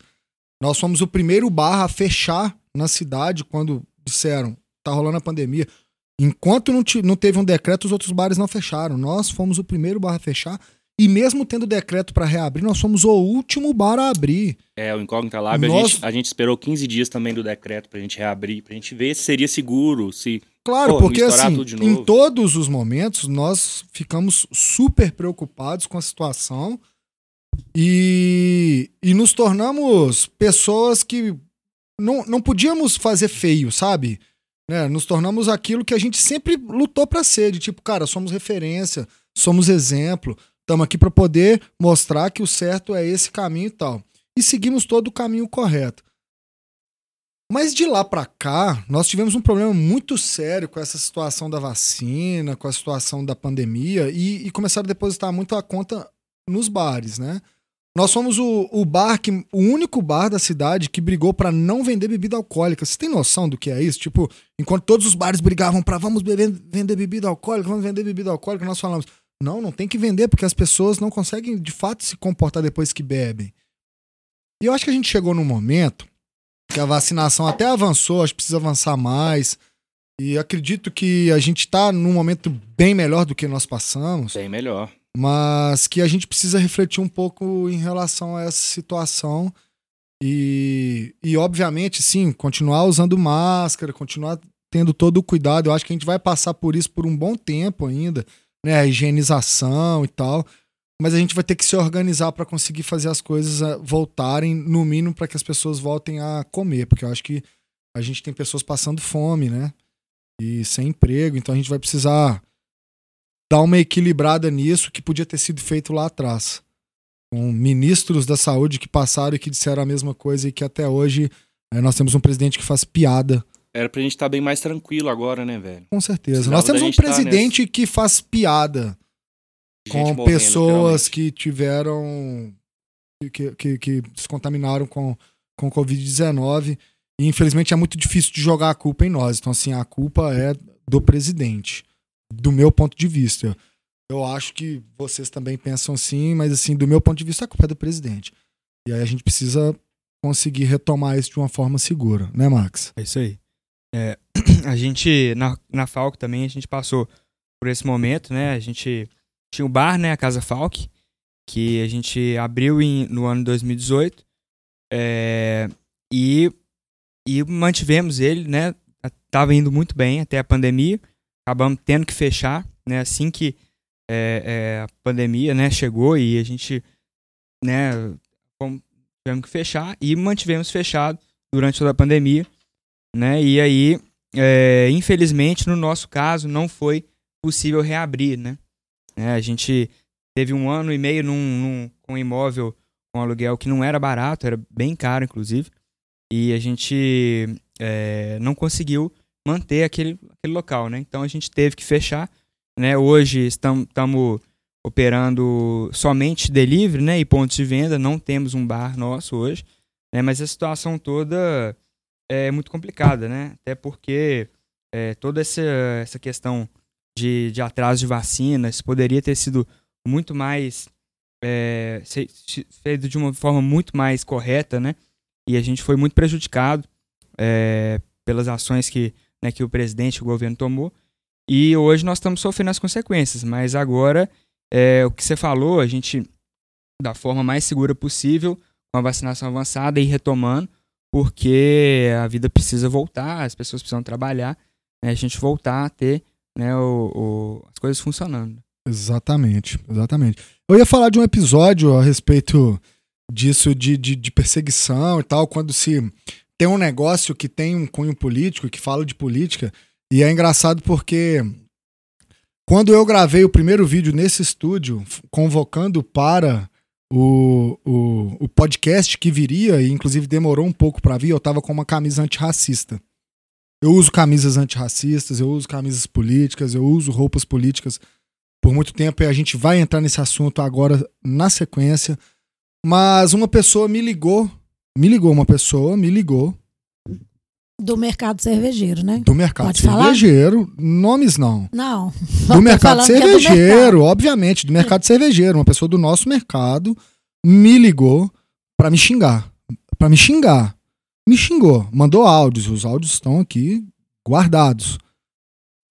S1: Nós fomos o primeiro bar a fechar na cidade quando disseram tá rolando a pandemia. Enquanto não, não teve um decreto, os outros bares não fecharam. Nós fomos o primeiro bar a fechar. E mesmo tendo decreto para reabrir, nós fomos o último bar a abrir.
S4: É, o Incógnita Lab, a,
S1: Nós-
S4: gente, a gente esperou 15 dias também do decreto pra gente reabrir, pra gente ver se seria seguro, se...
S1: Claro,
S4: Pô,
S1: porque assim, em todos os momentos nós ficamos super preocupados com a situação e, e nos tornamos pessoas que não, não podíamos fazer feio, sabe? Né? Nos tornamos aquilo que a gente sempre lutou pra ser, de tipo, cara, somos referência, somos exemplo, estamos aqui pra poder mostrar que o certo é esse caminho e tal. E seguimos todo o caminho correto. Mas de lá pra cá, nós tivemos um problema muito sério com essa situação da vacina, com a situação da pandemia, e, e começaram a depositar muito a conta nos bares, né? Nós fomos o, o bar que, o único bar da cidade que brigou pra não vender bebida alcoólica. Você tem noção do que é isso? Tipo, enquanto todos os bares brigavam pra vamos beber, vender bebida alcoólica, vamos vender bebida alcoólica, nós falamos, não, não tem que vender porque as pessoas não conseguem de fato se comportar depois que bebem. E eu acho que a gente chegou num momento que a vacinação até avançou, acho que precisa avançar mais. E acredito que a gente está num momento bem melhor do que nós passamos,
S4: Bem melhor.
S1: mas que a gente precisa refletir um pouco em relação a essa situação. E, e obviamente, sim, continuar usando máscara, continuar tendo todo o cuidado. Eu acho que a gente vai passar por isso por um bom tempo ainda. né, a higienização e tal. Mas a gente vai ter que se organizar para conseguir fazer as coisas ah, voltarem, no mínimo, para que as pessoas voltem a comer, porque eu acho que a gente tem pessoas passando fome, né? E sem emprego, então a gente vai precisar dar uma equilibrada nisso que podia ter sido feito lá atrás. Com ministros da saúde que passaram e que disseram a mesma coisa e que até hoje eh, nós temos um presidente que faz piada.
S4: Era pra gente estar bem mais tranquilo agora, né, velho?
S1: Com certeza. Nós temos um
S4: tá
S1: presidente que faz piada com
S4: morrendo,
S1: pessoas que tiveram. que, que, que se contaminaram com, com Covid-19. E infelizmente é muito difícil de jogar a culpa em nós. Então, assim, a culpa é do presidente, do meu ponto de vista. Eu acho que vocês também pensam assim, mas assim, do meu ponto de vista, a culpa é do presidente. E aí a gente precisa conseguir retomar isso de uma forma segura, né, Max?
S3: É isso aí. É, a gente, na, na Falco também, a gente passou por esse momento, né? A gente tinha o bar, né? A Casa Falk, que a gente abriu em, no ano 2018. é, e, e mantivemos ele, né? Tava indo muito bem até a pandemia. Acabamos tendo que fechar, né? Assim que é, é, a pandemia, né? Chegou e a gente, né? Tivemos que fechar e mantivemos fechado durante toda a pandemia né? E aí, é, infelizmente, no nosso caso, não foi possível reabrir, né? É, a gente teve um ano e meio num, num- com um imóvel com aluguel que não era barato, era bem caro, inclusive, e a gente é, não conseguiu manter aquele, aquele local, né? Então a gente teve que fechar, né? Hoje estamos operando somente delivery, né? E pontos de venda, não temos um bar nosso hoje, né? Mas a situação toda é muito complicada, né? Até porque é, toda essa, essa questão de, de atraso de vacinas poderia ter sido muito mais é, feito de uma forma muito mais correta, né? E a gente foi muito prejudicado é, pelas ações que, né, que o presidente o governo tomou. E hoje nós estamos sofrendo as consequências, mas agora é, o que você falou, a gente da forma mais segura possível, com a vacinação avançada e retomando, porque a vida precisa voltar, as pessoas precisam trabalhar, né, a gente voltar a ter né, o- o- as coisas funcionando.
S1: Exatamente, exatamente. Eu ia falar de um episódio a respeito disso de, de, de perseguição e tal, quando se tem um negócio que tem um cunho político, que fala de política, e é engraçado porque quando eu gravei o primeiro vídeo nesse estúdio, convocando para o, o, o podcast que viria, e inclusive demorou um pouco para vir, eu tava com uma camisa antirracista. Eu uso camisas antirracistas, eu uso camisas políticas, eu uso roupas políticas por muito tempo e a gente vai entrar nesse assunto agora na sequência. Mas uma pessoa me ligou, me ligou, uma pessoa me ligou
S2: Do mercado cervejeiro, né?
S1: do mercado
S2: Pode falar?
S1: cervejeiro, nomes não,
S2: Não.
S1: do mercado
S2: falando que é do
S1: cervejeiro, obviamente, do mercado cervejeiro, uma pessoa do nosso mercado me ligou pra me xingar, Pra me xingar. Me xingou, mandou áudios, os áudios estão aqui guardados.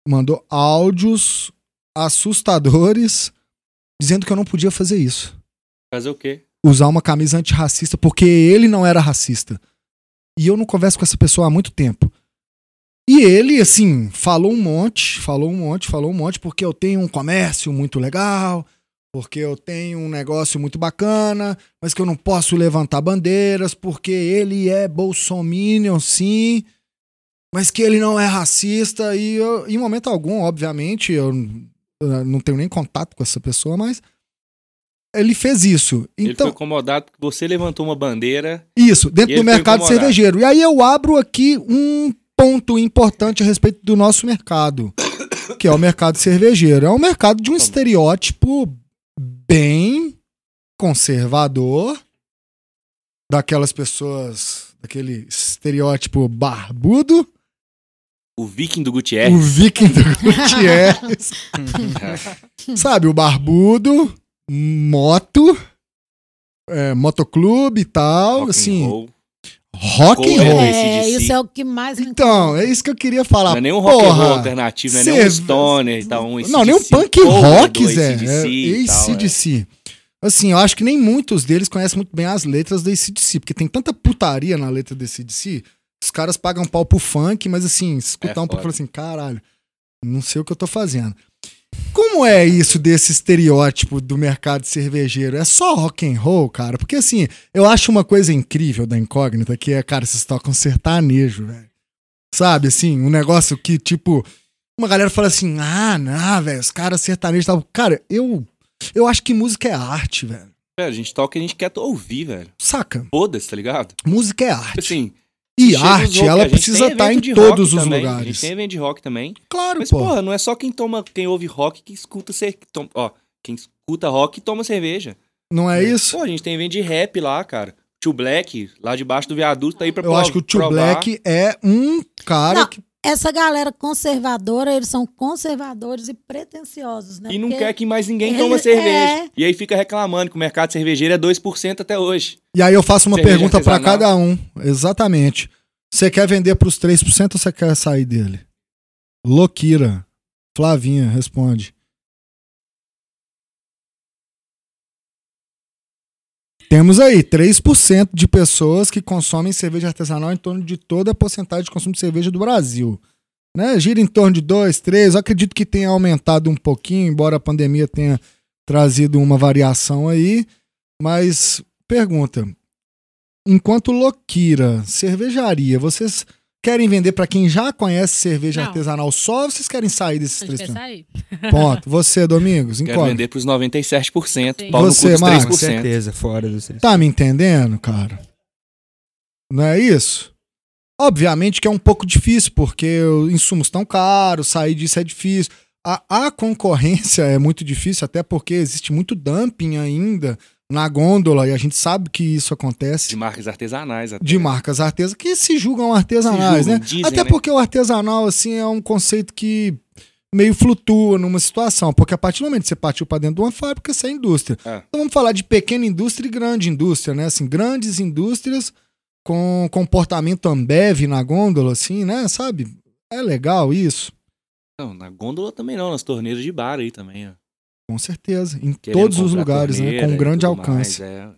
S1: Mandou áudios assustadores dizendo que eu não podia fazer isso.
S4: Fazer o quê?
S1: usar uma camisa antirracista porque ele não era racista. E eu não converso com essa pessoa há muito tempo. E ele, assim, falou um monte, falou um monte, falou um monte, porque eu tenho um comércio muito legal, porque eu tenho um negócio muito bacana, mas que eu não posso levantar bandeiras, porque ele é bolsominion, sim, mas que ele não é racista. E eu, em momento algum, obviamente, eu, eu não tenho nem contato com essa pessoa, mas ele fez isso.
S4: Ele
S1: Então,
S4: foi incomodado porque você levantou uma bandeira.
S1: isso, dentro do
S4: ele
S1: mercado cervejeiro. E aí eu abro aqui um ponto importante a respeito do nosso mercado, que é o mercado cervejeiro. É um mercado de um
S4: Tá
S1: estereótipo bem conservador, daquelas pessoas, daquele estereótipo barbudo,
S4: O Viking do
S1: o
S4: Gutierrez.
S1: viking do Gutierrez, sabe, o barbudo, moto, é, motoclube e tal,
S4: rock and
S1: assim, rock and roll.
S2: É, isso é o que mais me
S1: Então, é isso que eu queria falar.
S4: Não é nem um rock and roll
S1: Porra,
S4: alternativo, não é nem um stoner e tal. Um
S1: Não, nem um punk rock, Zé.
S4: AC/DC
S1: É
S4: e é.
S1: ACDC. Assim, eu acho que nem muitos deles conhecem muito bem as letras do ACDC, porque tem tanta putaria na letra do ACDC, os caras pagam pau pro funk, mas assim, escutar
S4: É
S1: um pouco,
S4: foda.
S1: fala assim, caralho, não sei o que eu tô fazendo. Como é isso desse estereótipo do mercado cervejeiro? É só rock and roll, cara? Porque assim, eu acho uma coisa incrível da incógnita que é, cara, vocês tocam sertanejo, velho. Sabe, assim, um negócio que, tipo, uma galera fala assim: ah, não, velho, os caras sertanejos estavam. Cara, eu. Eu acho que música é arte, velho.
S4: É, a gente toca e a gente quer ouvir, velho.
S1: Saca?
S4: Foda-se, tá ligado?
S1: Música é arte.
S4: Assim,
S1: e arte,
S4: rock-
S1: ela
S4: a
S1: precisa estar em
S4: evento de
S1: todos os
S4: também, A
S1: lugares.
S4: gente tem evento de rock também.
S1: Claro,
S4: Mas,
S1: pô.
S4: porra, não é só quem toma, quem ouve rock que escuta ser, ó, quem escuta rock toma cerveja.
S1: Não é isso?
S4: Pô, a gente tem evento de rap lá, cara. Tio Black, lá debaixo do viaduto, tá aí pra
S1: Eu acho que o Tio
S4: provar.
S1: Black é um cara
S2: Não,
S1: que.
S2: Essa galera conservadora, eles são conservadores e pretensiosos, né?
S4: E não
S2: Porque
S4: quer que mais ninguém toma cerveja.
S2: é.
S4: E aí fica reclamando que o mercado cervejeiro é 2% até hoje.
S1: E aí eu faço uma
S4: Cerveja
S1: pergunta pra
S4: artesanal.
S1: cada um. Exatamente. Você quer vender pros 3% ou você quer sair dele? Louquira. Flavinha, responde. Temos aí 3% de pessoas que consomem cerveja artesanal em torno de toda a porcentagem de consumo de cerveja do Brasil. Né? Gira em torno de 2, 3. Eu acredito que tenha aumentado um pouquinho, embora a pandemia tenha trazido uma variação aí. Mas, pergunta: enquanto Loquira, cervejaria, vocês querem vender para quem já conhece cerveja
S5: Não.
S1: artesanal só ou vocês querem sair desses
S5: quer
S1: 3%?
S5: sair.
S1: Ponto. Você, Domingos,
S4: Quero
S1: enquadra.
S4: vender pros 97%,
S5: Sim.
S4: pau no
S1: Você, Marcos?
S3: Com
S4: 3%.
S3: certeza, fora dos três.
S1: Tá me entendendo, cara? Não é isso? Obviamente que é um pouco difícil, porque os insumos estão caros, sair disso é difícil. A, a concorrência é muito difícil, até porque existe muito dumping ainda na gôndola, e a gente sabe que isso acontece.
S4: De marcas artesanais até.
S1: de marcas artesanais que se julgam artesanais,
S4: Se julgam,
S1: né?
S4: dizem,
S1: Até
S4: né?
S1: porque o artesanal assim é um conceito que meio flutua numa situação, porque a partir do momento que você partiu para dentro de uma fábrica, você é indústria.
S4: É.
S1: Então vamos falar de pequena indústria e grande indústria, né? Assim, grandes indústrias com comportamento Ambev na gôndola, assim, né? Sabe? É legal isso,
S4: Não, na gôndola também não, nas torneiras de bar aí também, ó.
S1: Com certeza, em
S4: Querendo
S1: todos os lugares, né? Com
S4: e
S1: grande alcance.
S4: mais, é.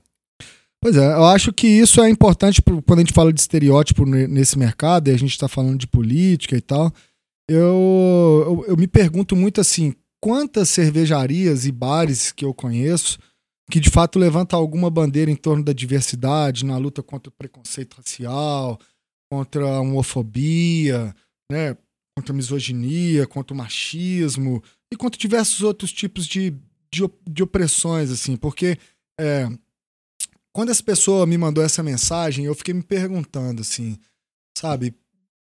S1: Pois é, eu acho que isso é importante quando a gente fala de estereótipo ne- nesse mercado, e a gente está falando de política e tal. Eu, eu, eu me pergunto muito assim: quantas cervejarias e bares que eu conheço que de fato levantam alguma bandeira em torno da diversidade, na luta contra o preconceito racial, contra a homofobia, né? contra a misoginia, contra o machismo e contra diversos outros tipos de, de, de opressões, assim, porque. é, quando essa pessoa me mandou essa mensagem, eu fiquei me perguntando assim, sabe,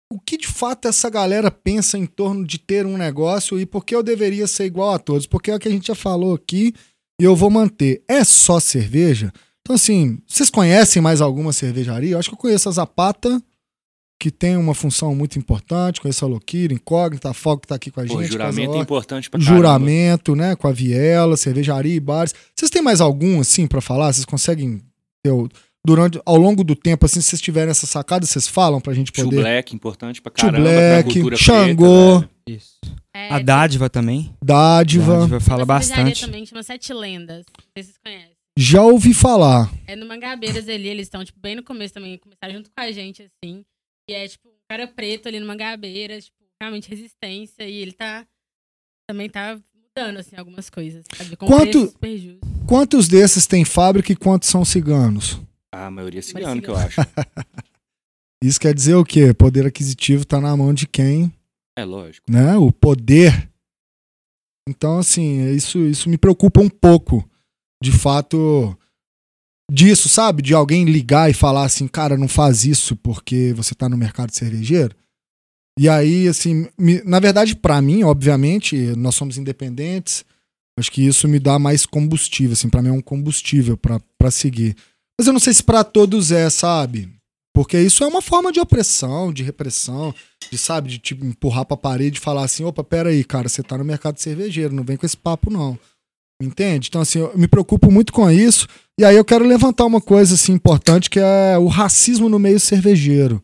S1: o que de fato essa galera pensa em torno de ter um negócio e por que eu deveria ser igual a todos? Porque é o que a gente já falou aqui e eu vou manter. É só cerveja? Então, assim, vocês conhecem mais alguma cervejaria? Eu acho que eu conheço a Zapata, que tem uma função muito importante, conheço a Loquira, Incógnita, a Fogo que tá aqui com a
S4: Pô,
S1: gente.
S4: juramento é importante pra caramba.
S1: Juramento, né? Com a Viela, cervejaria e bares. Vocês têm mais algum, assim, pra falar? Vocês conseguem ter o- durante, ao longo do tempo, assim, se vocês tiverem essa sacada, vocês falam pra gente
S4: Tio
S1: poder.
S4: Black, importante pra
S1: Tio
S4: caramba, pra
S1: Black,
S4: cultura
S1: Xangô.
S4: preta, né?
S3: Isso.
S5: É,
S3: A dádiva também.
S1: Dádiva.
S3: Dádiva fala bastante.
S5: também chama Sete Lendas. Não sei se vocês conhecem.
S1: Já ouvi falar.
S5: É no Mangabeiras ali, eles estão, tipo, bem no começo também, começaram junto com a gente, assim. E é, tipo, um cara preto ali no Mangabeiras, tipo, realmente resistência. E ele tá. Também tá mudando, assim, algumas coisas. Sabe? Com
S1: Quanto-. Quantos desses têm fábrica e quantos são ciganos?
S4: Ah, a maioria é
S5: Mas
S4: cigano, que eu
S5: cigano.
S4: acho.
S1: Isso quer dizer o quê? Poder aquisitivo tá na mão de quem,
S4: É lógico.
S1: né? O poder. Então, assim, isso, isso me preocupa um pouco. De fato, disso, sabe? De alguém ligar e falar assim, cara, não faz isso porque você tá no mercado cervejeiro. E aí, assim, me- na verdade, pra mim, obviamente, nós somos independentes. Acho que isso me dá mais combustível, assim, para mim é um combustível pra seguir. Mas eu não sei se pra todos é, sabe? Porque isso é uma forma de opressão, de repressão, de, sabe, de tipo, empurrar pra parede e falar assim, opa, peraí, cara, você tá no mercado cervejeiro, não vem com esse papo, não. Entende? Então, assim, eu me preocupo muito com isso. E aí eu quero levantar uma coisa, assim, importante, que é o racismo no meio cervejeiro.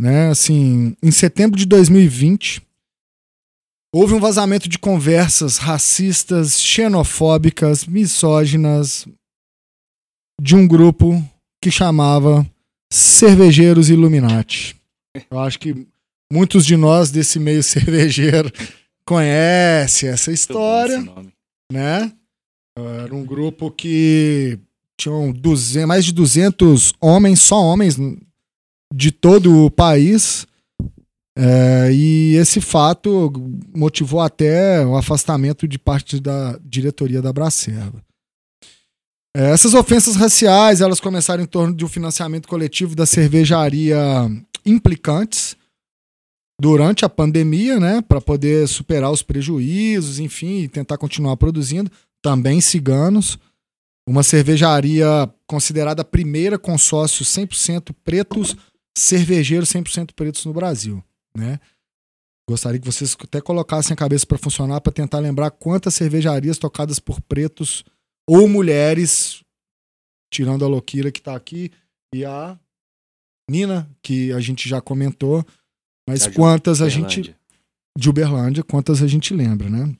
S1: Né? Assim, em setembro de 2020, houve um vazamento de conversas racistas, xenofóbicas, misóginas de um grupo que chamava Cervejeiros Illuminati. Eu acho que muitos de nós desse meio cervejeiro conhece essa história, né? Era um grupo que tinham 200, mais de 200 homens, só homens de todo o país. É, e esse fato motivou até o afastamento de parte da diretoria da Bracerva. É, essas ofensas raciais elas começaram em torno de um financiamento coletivo da cervejaria Implicantes durante a pandemia, né, para poder superar os prejuízos, enfim, e tentar continuar produzindo. Também ciganos, uma cervejaria considerada a primeira consórcio 100% pretos, cervejeiros 100% pretos no Brasil, né? Gostaria que vocês até colocassem a cabeça para funcionar para tentar lembrar quantas cervejarias tocadas por pretos ou mulheres, tirando a Loquira que está aqui e a Nina, que a gente já comentou, mas quantas a gente de Uberlândia, quantas a gente lembra, né?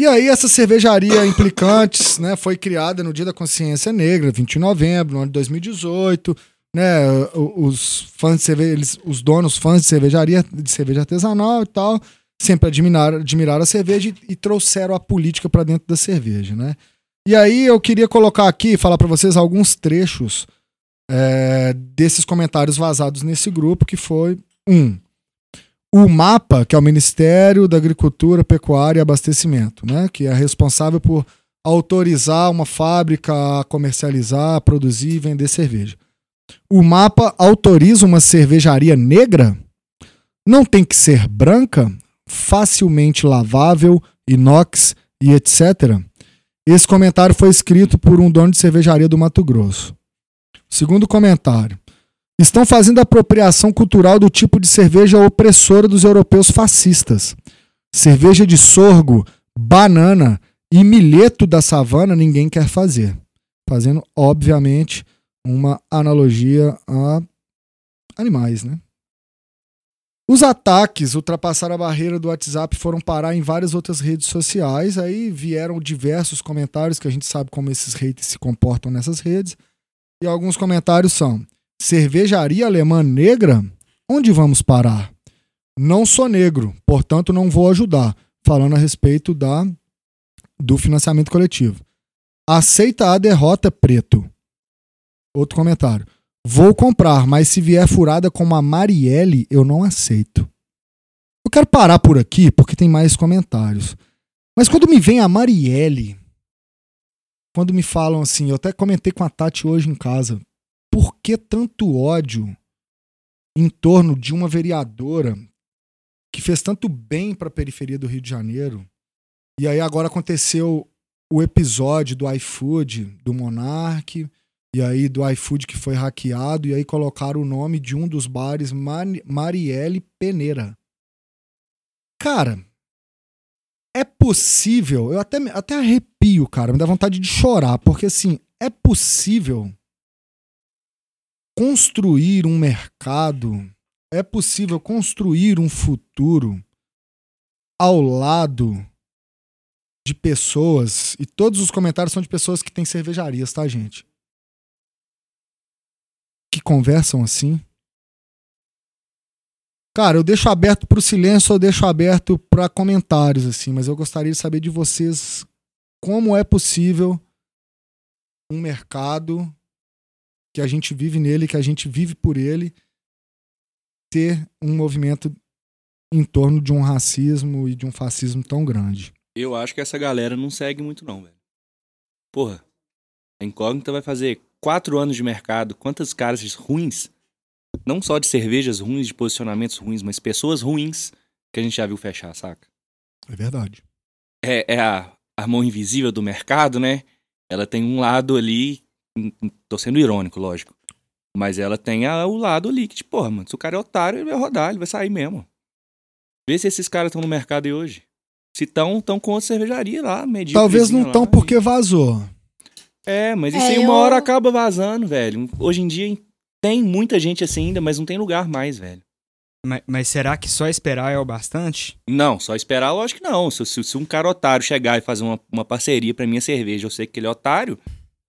S1: E aí essa cervejaria Implicantes, né, foi criada no Dia da Consciência Negra, 20 de novembro, no ano de 2018, né, os fãs de cerveja, eles, os donos, fãs de cervejaria, de cerveja artesanal e tal, sempre admiraram, admiraram a cerveja e, e trouxeram a política para dentro da cerveja, né? E aí eu queria colocar aqui, falar para vocês alguns trechos é, desses comentários vazados nesse grupo, que foi um, o MAPA, que é o Ministério da Agricultura, Pecuária e Abastecimento, né, que é responsável por autorizar uma fábrica a comercializar, produzir e vender cerveja. O MAPA autoriza uma cervejaria negra? Não tem que ser branca, facilmente lavável, inox e etc. Esse comentário foi escrito por um dono de cervejaria do Mato Grosso. Segundo comentário. Estão fazendo apropriação cultural do tipo de cerveja opressora dos europeus fascistas. Cerveja de sorgo, banana e milheto da savana ninguém quer fazer. Fazendo, obviamente, uma analogia a animais, né? Os ataques ultrapassaram a barreira do WhatsApp foram parar em várias outras redes sociais. Aí vieram diversos comentários que a gente sabe como esses haters se comportam nessas redes. E alguns comentários são: cervejaria alemã negra? Onde vamos parar? Não sou negro, portanto não vou ajudar. Falando a respeito da do financiamento coletivo. Aceita a derrota, preto. Outro comentário. Vou comprar, mas se vier furada como a Marielle, eu não aceito. Eu quero parar por aqui porque tem mais comentários. Mas quando me vem a Marielle, quando me falam assim, eu até comentei com a Tati hoje em casa, por que tanto ódio em torno de uma vereadora que fez tanto bem para a periferia do Rio de Janeiro? E aí agora aconteceu o episódio do iFood, do Monark, e aí do iFood que foi hackeado, e aí colocaram o nome de um dos bares, Mari- Marielle Peneira. Cara, é possível, eu até, até arrepio, cara, me dá vontade de chorar, porque assim, é possível construir um mercado, é possível construir um futuro ao lado de pessoas, e todos os comentários são de pessoas que têm cervejarias, tá, gente? Que conversam assim. Cara, eu deixo aberto pro silêncio, eu deixo aberto para comentários, assim, mas eu gostaria de saber de vocês como é possível um mercado que a gente vive nele, que a gente vive por ele, ter um movimento em torno de um racismo e de um fascismo tão grande.
S4: Eu acho que essa galera não segue muito, não, velho. Porra, a Incógnita vai fazer quatro anos de mercado. Quantas caras ruins, não só de cervejas ruins, de posicionamentos ruins, mas pessoas ruins que a gente já viu fechar, saca?
S1: É verdade.
S4: É, é a, a mão invisível do mercado, né? Ela tem um lado ali. Tô sendo irônico, lógico. Mas ela tem a- o lado ali que, tipo, porra, mano, se o cara é otário, ele vai rodar, ele vai sair mesmo. Vê se esses caras estão no mercado aí hoje. Se estão, estão com outra cervejaria lá, medíocrezinha
S1: Talvez não estão
S4: e-
S1: porque vazou.
S4: É, mas isso
S2: É,
S4: aí uma
S2: eu-
S4: hora acaba vazando, velho. Hoje em dia tem muita gente assim ainda, mas não tem lugar mais, velho.
S3: Mas, mas será que só esperar é o bastante?
S4: Não, só esperar, lógico que não. Se, se- se um cara otário chegar e fazer uma, uma parceria pra minha cerveja, eu sei que ele é otário,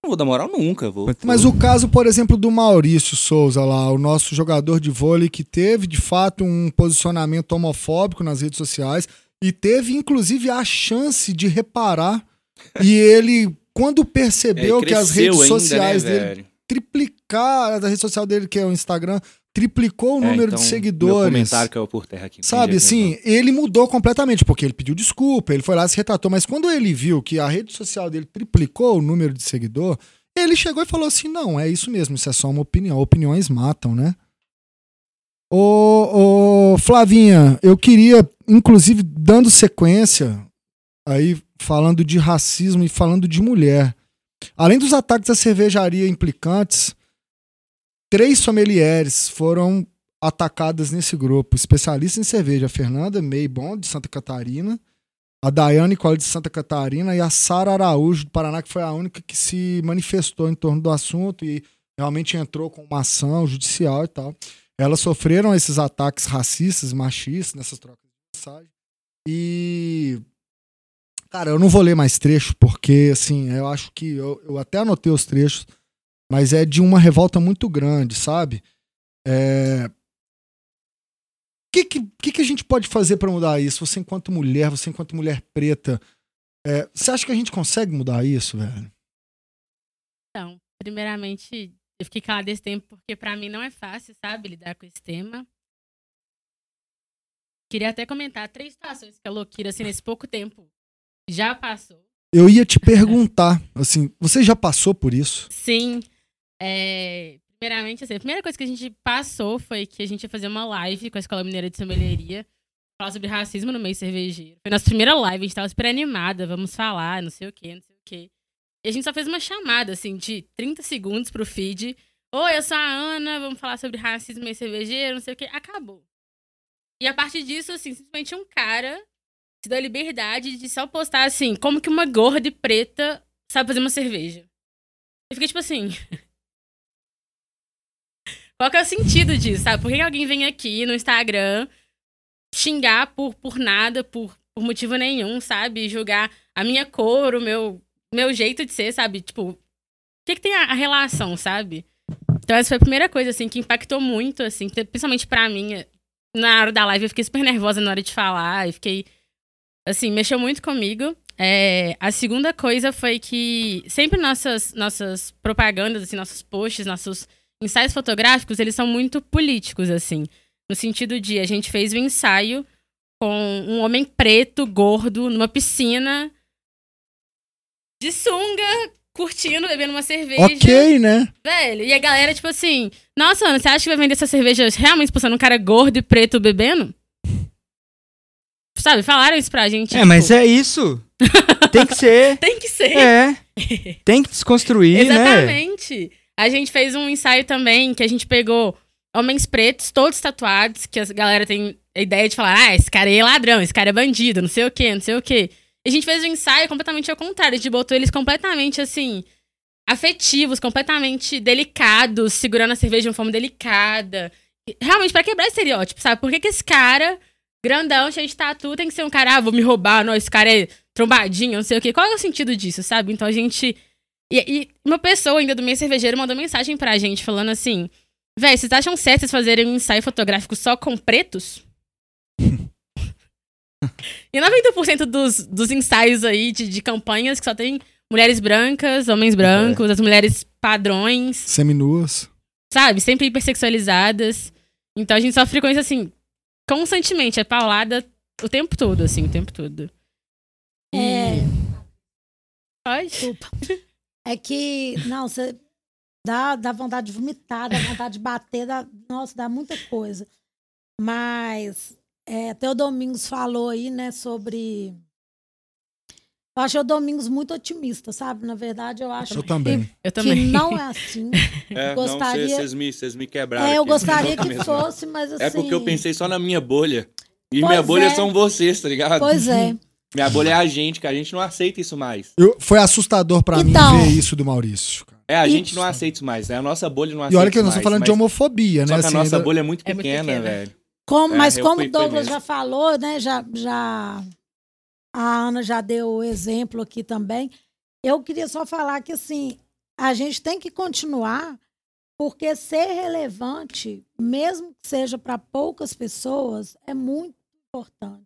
S4: não vou dar moral nunca. Vou,
S1: Mas o caso, por exemplo, do Maurício Souza lá, o nosso jogador de vôlei que teve de fato um posicionamento homofóbico nas redes sociais e teve inclusive a chance de reparar. E ele, quando percebeu
S4: É,
S1: que as redes
S4: ainda,
S1: sociais
S4: né,
S1: dele
S4: velho?
S1: triplicar, a rede social dele, que é o Instagram, triplicou o
S4: É,
S1: número
S4: então,
S1: de
S4: Meu
S1: seguidores.
S4: comentário caiu por terra aqui.
S1: Sabe, assim, ele mudou completamente, porque ele pediu desculpa, ele foi lá se retratou, mas quando ele viu que a rede social dele triplicou o número de seguidor, ele chegou e falou assim: não, é isso mesmo, isso é só uma opinião. Opiniões matam, né? Ô, ô Flavinha, eu queria, inclusive, dando sequência, aí falando de racismo e falando de mulher. Além dos ataques à cervejaria implicantes, três sommeliers foram atacadas nesse grupo. Especialistas em cerveja, a Fernanda Meibon, de Santa Catarina, a Daiane Cole, de Santa Catarina, e a Sara Araújo, do Paraná, que foi a única que se manifestou em torno do assunto e realmente entrou com uma ação judicial e tal. Elas sofreram esses ataques racistas, machistas, nessas trocas de mensagem. E. Cara, eu não vou ler mais trecho, porque, assim, eu acho que. Eu, eu até anotei os trechos, mas é de uma revolta muito grande, sabe? É. O que, que, que, a gente pode fazer para mudar isso? Você, enquanto mulher, você, enquanto mulher preta, é, você acha que a gente consegue mudar isso, velho?
S5: Então, primeiramente, eu fiquei calada esse tempo porque pra mim não é fácil, sabe, lidar com esse tema. Queria até comentar três situações que a Loquira, assim, nesse pouco tempo, já passou.
S1: Eu ia te perguntar, assim, você já passou por isso?
S5: Sim. É, primeiramente, assim, a primeira coisa que a gente passou foi que a gente ia fazer uma live com a Escola Mineira de Sommelieria, falar sobre racismo no meio cervejeiro. Foi nossa primeira live, a gente tava super animada, vamos falar, não sei o quê, não sei o quê. E a gente só fez uma chamada, assim, de 30 segundos pro feed. Oi, eu sou a Ana, vamos falar sobre racismo no meio cervejeiro, não sei o quê. Acabou. E a partir disso, assim, simplesmente um cara se deu a liberdade de só postar, assim, como que uma gorda e preta sabe fazer uma cerveja. Eu fiquei tipo assim. Qual que é o sentido disso, sabe? Por que, alguém vem aqui no Instagram xingar por, por nada, por, por motivo nenhum, sabe? Julgar a minha cor, o meu, meu jeito de ser, sabe? Tipo, o que, que tem a, a relação, sabe? Então essa foi a primeira coisa, assim, que impactou muito, assim, principalmente pra mim. Na hora da live eu fiquei super nervosa na hora de falar, e fiquei, assim, mexeu muito comigo. É, a segunda coisa foi que sempre nossas, nossas propagandas, assim, nossos posts, nossos ensaios fotográficos, eles são muito políticos, assim. No sentido de, a gente fez o um ensaio com um homem preto, gordo, numa piscina, de sunga, curtindo, bebendo uma cerveja.
S1: Ok, né?
S5: Velho, e a galera, tipo assim, nossa, Ana, você acha que vai vender essa cerveja realmente expulsando um cara gordo e preto bebendo? Sabe, falaram isso pra gente.
S3: É,
S5: tipo,
S3: mas é isso. Tem que ser.
S5: Tem que ser.
S3: É. Tem que desconstruir, né?
S5: Exatamente. A gente fez um ensaio também que a gente pegou homens pretos, todos tatuados, que a galera tem a ideia de falar, ah, esse cara é ladrão, esse cara é bandido, não sei o quê, não sei o quê. E a gente fez um ensaio completamente ao contrário, a gente botou eles completamente assim, afetivos, completamente delicados, segurando a cerveja de uma forma delicada. Realmente, pra quebrar estereótipo, sabe? Por que, que esse cara, grandão, cheio de tatu, tem que ser um cara, ah, vou me roubar, não, esse cara é trombadinho, não sei o quê. Qual é o sentido disso, sabe? Então a gente. E, e uma pessoa ainda do meio cervejeiro mandou mensagem pra gente falando assim: Véi, vocês acham certo vocês fazerem um ensaio fotográfico só com pretos? e 90% dos, dos ensaios aí de, de campanhas que só tem mulheres brancas, homens brancos, é. as mulheres padrões.
S1: Seminuas.
S5: Sabe? Sempre hipersexualizadas. Então a gente sofre com isso assim, constantemente. É paulada o tempo todo, assim, o tempo todo.
S2: É.
S5: Pode?
S2: Desculpa. É que, não, você dá, dá vontade de vomitar, dá vontade de bater, dá, nossa, dá muita coisa. Mas é, até o Domingos falou aí, né, sobre. Eu acho o Domingos muito otimista, sabe? Na verdade, eu acho
S1: eu também.
S2: Que,
S5: eu também.
S2: que não é assim.
S4: É,
S2: gostaria...
S4: Vocês me, me quebraram.
S2: É, eu
S4: aqui,
S2: gostaria que
S4: mesmo.
S2: fosse, mas assim.
S4: É porque eu pensei só na minha bolha. E
S2: Pois
S4: minha bolha
S2: é.
S4: são vocês, tá ligado?
S2: Pois é.
S4: Minha bolha é a gente, que a gente não aceita isso mais.
S1: Eu- foi assustador pra
S2: Então.
S1: mim ver isso do Maurício.
S4: É, a gente
S2: Isso.
S4: não aceita isso mais. É a nossa bolha não
S1: E
S4: aceita
S1: olha que eu não
S4: mais,
S1: estou falando de
S4: mas-
S1: homofobia, né?
S4: Só que a
S1: assim,
S4: nossa
S1: ainda-
S4: bolha é muito
S5: É muito
S4: pequena,
S5: pequena.
S4: velho.
S2: Como,
S4: É,
S2: mas como o Douglas já falou, né? Já, já a Ana já deu o exemplo aqui também. Eu queria só falar que assim a gente tem que continuar porque ser relevante, mesmo que seja para poucas pessoas, é muito importante.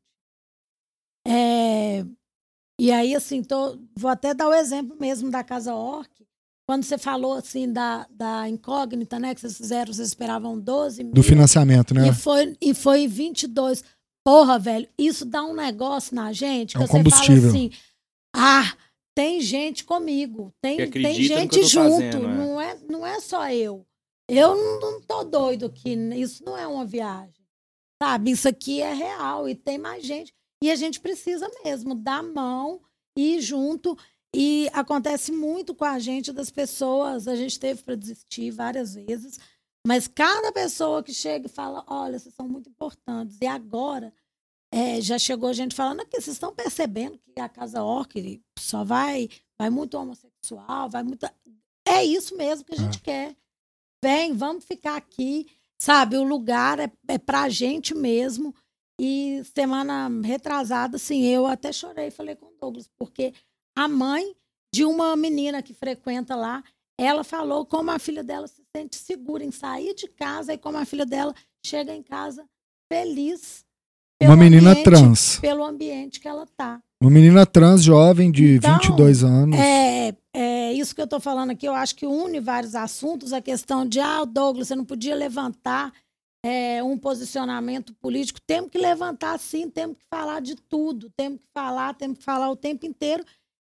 S2: E aí, assim, tô, vou até dar o exemplo mesmo da Casa Orc. Quando você falou, assim, da, da incógnita, né? Que vocês fizeram, vocês esperavam 12 mil.
S1: Do financiamento, né?
S2: E foi, e foi 22. Porra, velho, isso dá um negócio na gente que
S1: É um
S2: você fala
S1: combustível.
S2: assim: ah, tem gente comigo, tem,
S4: Que
S2: tem gente
S4: que
S2: junto,
S4: fazendo, é.
S2: não, é, não é só eu. Eu não, não tô doido aqui, isso não é uma viagem. Sabe, isso aqui é real e tem mais gente. E a gente precisa mesmo dar a mão e ir junto. E acontece muito com a gente das pessoas, a gente teve para desistir várias vezes, mas cada pessoa que chega e fala, olha, vocês são muito importantes. E agora é, já chegou gente falando que vocês estão percebendo que a Casa Orc só vai, vai muito homossexual, vai muito. É isso mesmo que a gente quer. Vem, vamos ficar aqui. Sabe, o lugar é, é pra gente mesmo. E semana retrasada, assim, eu até chorei, falei com o Douglas, porque a mãe de uma menina que frequenta lá, ela falou como a filha dela se sente segura em sair de casa e como a filha dela chega em casa feliz.
S1: Uma menina
S2: ambiente-
S1: trans.
S2: Pelo ambiente que ela tá.
S1: Uma menina trans jovem de
S2: Então,
S1: 22 anos.
S2: É, é isso que eu tô falando aqui. Eu acho que une vários assuntos. A questão de, ah, Douglas, você não podia levantar é, um posicionamento político. Temos que levantar sim, temos que falar de tudo. Temos que falar, temos que falar o tempo inteiro.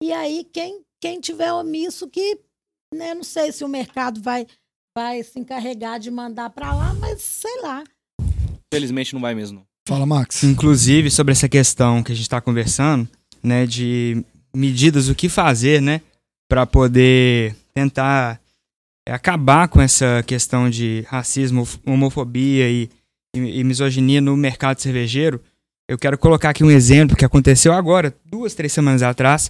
S2: E aí, quem, quem tiver omisso, que né, não sei se o mercado vai, vai se encarregar de mandar para lá, mas sei lá.
S4: Felizmente não vai mesmo. não.
S1: Fala, Max.
S3: Inclusive, sobre essa questão que a gente está conversando, né, de medidas, o que fazer, né, para poder tentar é, acabar com essa questão de racismo, homofobia e, e- e misoginia no mercado cervejeiro, eu quero colocar aqui um exemplo que aconteceu agora, duas, três semanas atrás,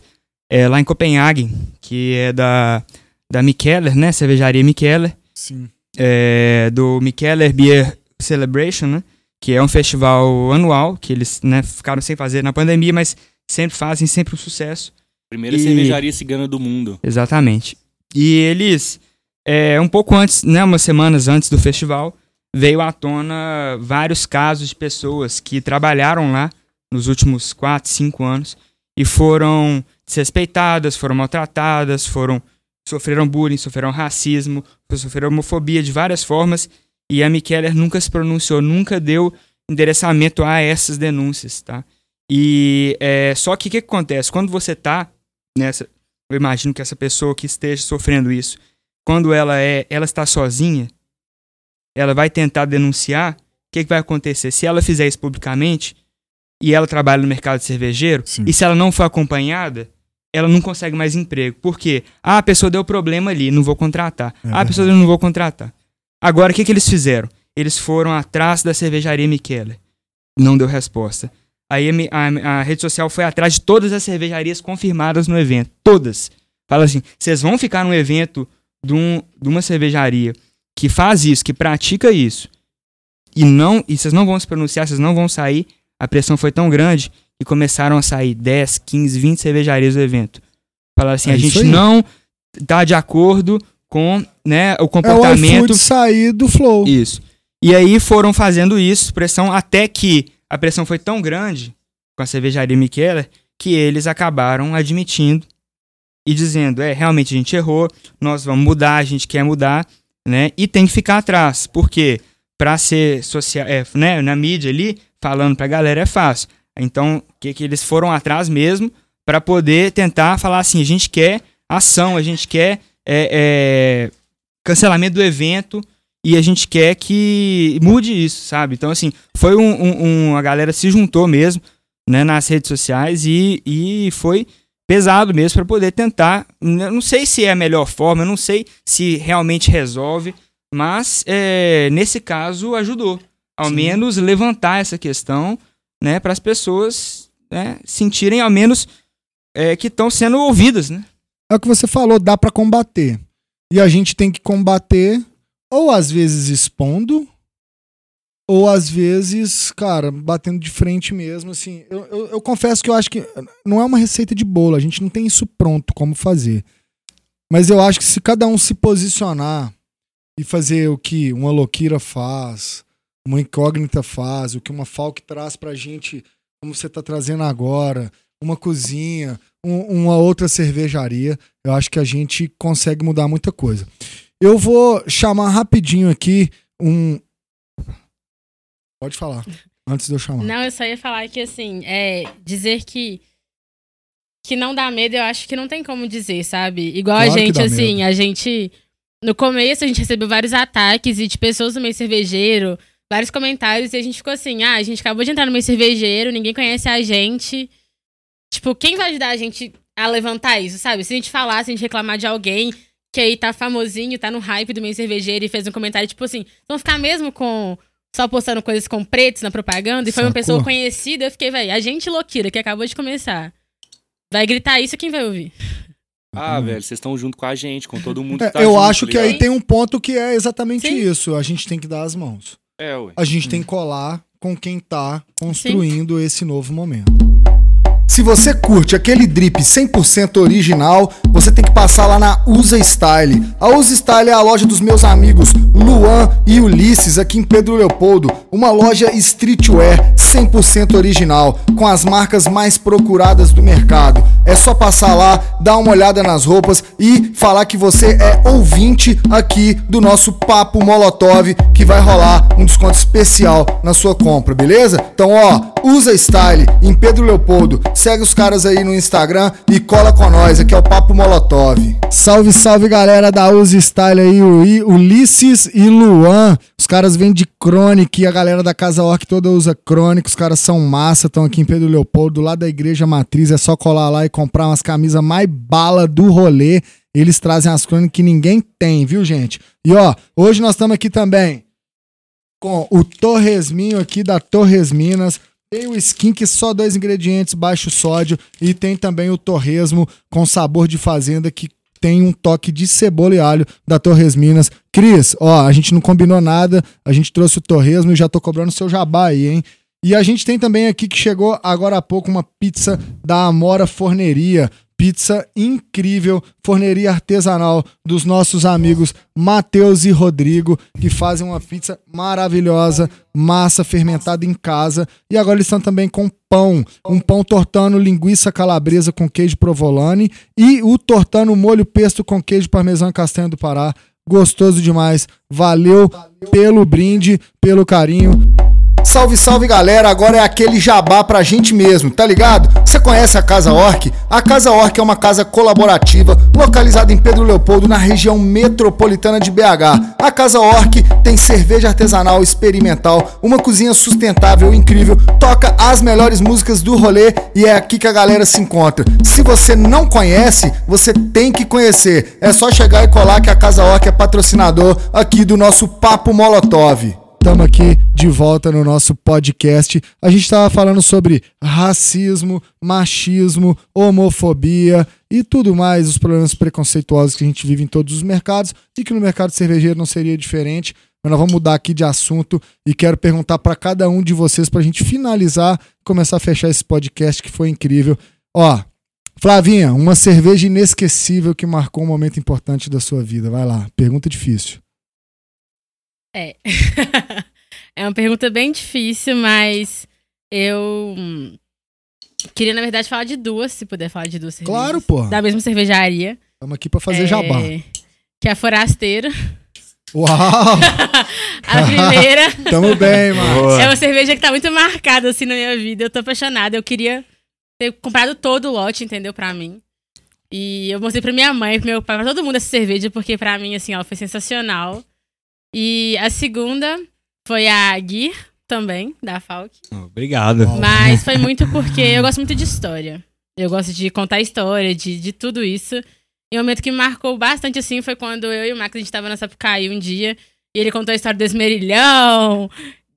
S3: é, lá em Copenhague, que é da, da Mikkeller, né, cervejaria Mikkeller,
S1: Sim.
S3: é, do Mikkeller Beer Celebration, né? Que é um festival anual, que eles né, ficaram sem fazer na pandemia, mas sempre fazem, sempre um sucesso.
S4: Primeira
S3: E-
S4: cervejaria cigana do mundo.
S3: Exatamente. E eles, é, um pouco antes, né, umas semanas antes do festival, veio à tona vários casos de pessoas que trabalharam lá nos últimos 4, 5 anos e foram desrespeitadas, foram maltratadas, foram sofreram bullying, sofreram racismo, sofreram homofobia de várias formas e a Mikeller nunca se pronunciou, nunca deu endereçamento a essas denúncias, tá? E é, só que o que, que acontece? Quando você tá nessa, eu imagino que essa pessoa que esteja sofrendo isso, quando ela é, ela está sozinha, ela vai tentar denunciar, o que, que vai acontecer? Se ela fizer isso publicamente e ela trabalha no mercado cervejeiro,
S1: Sim.
S3: e se ela não for acompanhada, ela não consegue mais emprego. Por quê? Ah, a pessoa deu problema ali, não vou contratar.
S1: É
S3: ah, a pessoa deu, não vou contratar. Agora, o que, que eles fizeram? Eles foram atrás da cervejaria Michele. Não deu resposta. Aí a, a- a rede social foi atrás de todas as cervejarias confirmadas no evento. Todas. Fala assim: vocês vão ficar num evento de, um- de uma cervejaria que faz isso, que pratica isso, e não e vocês não vão se pronunciar, vocês não vão sair. A pressão foi tão grande que começaram a sair 10, 15, 20 cervejarias do evento. Falaram assim:
S1: É
S3: a gente
S1: aí.
S3: não tá de acordo com né, o
S1: É o
S3: comportamento.
S1: sair do Flow.
S3: Isso. E aí foram fazendo isso, pressão, até que a pressão foi tão grande com a cervejaria Micheler que eles acabaram admitindo e dizendo, é, realmente a gente errou, nós vamos mudar, a gente quer mudar, né? E tem que ficar atrás, porque para ser social, é, né, na mídia ali, falando pra galera é fácil. Então, que que eles foram atrás mesmo para poder tentar falar assim, a gente quer ação, a gente quer é, é, cancelamento do evento e a gente quer que mude isso, sabe? Então, assim, foi um, um- um- a galera se juntou mesmo, né, nas redes sociais e, e foi pesado mesmo para poder tentar. Eu não sei se é a melhor forma, eu não sei se realmente resolve, mas é, nesse caso ajudou. Ao
S1: Sim.
S3: menos levantar essa questão, né, para as pessoas né, sentirem ao menos é, que estão sendo ouvidas, né?
S1: É o que você falou, dá pra combater. E a gente tem que combater, ou às vezes expondo, ou às vezes, cara, batendo de frente mesmo. Assim, eu, eu, eu confesso que eu acho que não é uma receita de bolo, a gente não tem isso pronto como fazer. Mas eu acho que se cada um se posicionar e fazer o que uma Loquira faz, uma Incógnita faz, o que uma Falk traz pra gente, como você tá trazendo agora, uma cozinha, um- uma outra cervejaria. Eu acho que a gente consegue mudar muita coisa. Eu vou chamar rapidinho aqui um. Pode falar. Antes de eu chamar.
S5: Não, eu só ia falar que, assim, é, dizer que que não dá medo, eu acho que não tem como dizer, sabe? Igual
S1: Claro
S5: a gente, assim,
S1: medo.
S5: a gente. No começo, a gente recebeu vários ataques e de pessoas do meio cervejeiro, vários comentários, e a gente ficou assim: ah, a gente acabou de entrar no meio cervejeiro, ninguém conhece a gente. Tipo, quem vai ajudar a gente a levantar isso, sabe? Se a gente falar, se a gente reclamar de alguém que aí tá famosinho, tá no hype do meio cervejeiro e fez um comentário, tipo assim, vão ficar mesmo com. Só postando coisas com pretos na propaganda, e foi uma
S1: Sacou?
S5: pessoa conhecida, eu fiquei, velho, a gente louquira que acabou de começar. Vai gritar isso, quem vai ouvir?
S4: Ah, velho, vocês estão junto com a gente, com todo mundo
S1: É,
S4: que tá
S1: eu
S4: junto,
S1: acho
S4: tá
S1: que aí
S4: ligado?
S1: tem um ponto que é exatamente
S5: Sim.
S1: isso. A gente tem que dar as mãos.
S4: É, ué.
S1: A gente
S3: Hum.
S1: tem que colar com quem tá construindo esse novo momento. Se você curte aquele drip 100% original, você tem que passar lá na Usa Style. A Usa Style é a loja dos meus amigos Luan e Ulisses aqui em Pedro Leopoldo, uma loja streetwear 100% original, com as marcas mais procuradas do mercado. É só passar lá, dar uma olhada nas roupas e falar que você é ouvinte aqui do nosso Papo Molotov, que vai rolar um desconto especial na sua compra, beleza? Então, ó, usa Style em Pedro Leopoldo. Segue os caras aí no Instagram e cola com nós. Aqui é o Papo Molotov. Salve, salve galera da Usa Style aí, o I- Ulisses e Luan. Os caras vêm de Crônica e a galera da Casa Orc toda usa Crônica. Os caras são massa, estão aqui em Pedro Leopoldo, do lado da Igreja Matriz. É só colar lá e comprar umas camisas mais bala do rolê. Eles trazem as crônicas que ninguém tem, viu, gente? E ó, hoje nós estamos aqui também com o Torresminho aqui da Torres Minas. Tem o skin que só dois ingredientes, baixo sódio. E tem também o torresmo com sabor de fazenda que tem um toque de cebola e alho da Torres Minas. Cris, ó, a gente não combinou nada. A gente trouxe o torresmo e já tô cobrando seu jabá aí, hein? E a gente tem também aqui que chegou agora há pouco uma pizza da Amora Forneria. Pizza incrível, forneria artesanal dos nossos amigos Matheus e Rodrigo, que fazem uma pizza maravilhosa, massa fermentada em casa. E agora eles estão também com pão, um pão tortano linguiça calabresa com queijo provolone e o tortano molho pesto com queijo parmesão e castanha do Pará. Gostoso demais. Valeu pelo brinde, pelo carinho. Salve, salve galera, agora é aquele jabá pra gente mesmo, tá ligado? Você conhece a Casa Orc? A Casa Orc é uma casa colaborativa localizada em Pedro Leopoldo, na região metropolitana de BH. A Casa Orc tem cerveja artesanal experimental, uma cozinha sustentável incrível, toca as melhores músicas do rolê e é aqui que a galera se encontra. Se você não conhece, você tem que conhecer. É só chegar e colar que a Casa Orc é patrocinador aqui do nosso Papo Molotov. Estamos aqui de volta no nosso podcast. A gente estava falando sobre racismo, machismo, homofobia e tudo mais, os problemas preconceituosos que a gente vive em todos os mercados e que no mercado cervejeiro não seria diferente. Mas nós vamos mudar aqui de assunto e quero perguntar para cada um de vocês para a gente finalizar, começar a fechar esse podcast que foi incrível. Ó, Flavinha, uma cerveja inesquecível que marcou um momento importante da sua vida. Vai lá, pergunta difícil.
S5: É. é uma pergunta bem difícil, mas eu queria, na verdade, falar de duas, se puder falar de duas cervejas.
S1: Claro, pô.
S5: Da mesma cervejaria.
S1: Estamos aqui para fazer
S5: É,
S1: jabá.
S5: Que é a Forasteiro.
S1: Uau!
S5: A primeira.
S1: Tamo bem, mano.
S3: Boa.
S5: É uma cerveja que tá muito marcada assim na minha vida. Eu tô apaixonada. Eu queria ter comprado todo o lote, entendeu? Pra mim. E eu mostrei pra minha mãe, pro meu pai, pra todo mundo essa cerveja, porque pra mim, assim, ela foi sensacional. E a segunda foi a Gear, também, da Falk.
S3: Obrigado.
S5: Mas foi muito porque eu gosto muito de história. Eu gosto de contar história, de, de tudo isso. E um momento que me marcou bastante, assim, foi quando eu e o Max, a gente tava na Sapucaí um dia, e ele contou a história do Esmerilhão,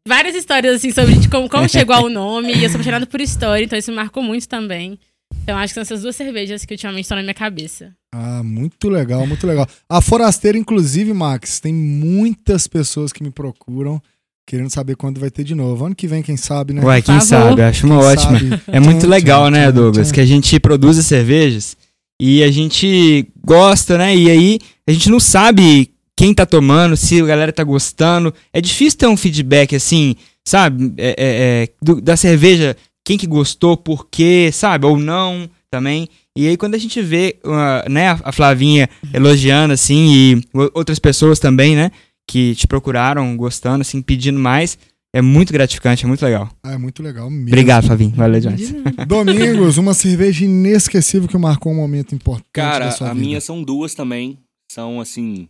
S5: várias histórias, assim, sobre de como, como chegou ao nome, e eu sou apaixonada por história, então isso me marcou muito também. Então acho que são essas duas cervejas que ultimamente estão na minha cabeça.
S1: Ah, muito legal, muito legal. A Forasteira, inclusive, Max, tem muitas pessoas que me procuram querendo saber quando vai ter de novo. Ano que vem, quem sabe, né?
S3: Uai, quem sabe? Acho uma
S1: Quem
S3: ótima.
S1: sabe?
S3: É muito legal, né, Douglas? Que a gente produz as cervejas e a gente gosta, né? E aí a gente não sabe quem tá tomando, se a galera tá gostando. É difícil ter um feedback assim, sabe? É, é, é, do- da cerveja quem que gostou, por quê, sabe? Ou não também. E aí quando a gente vê, uh, né, a Flavinha elogiando, assim, e outras pessoas também, né, que te procuraram, gostando, assim, pedindo mais, é muito gratificante, é muito legal.
S1: Ah, é muito legal mesmo.
S3: Obrigado, Flavinho. Valeu demais.
S1: Domingos, uma cerveja inesquecível que marcou um momento importante
S4: Cara,
S1: da sua
S4: a
S1: vida.
S4: minha são duas também. São assim.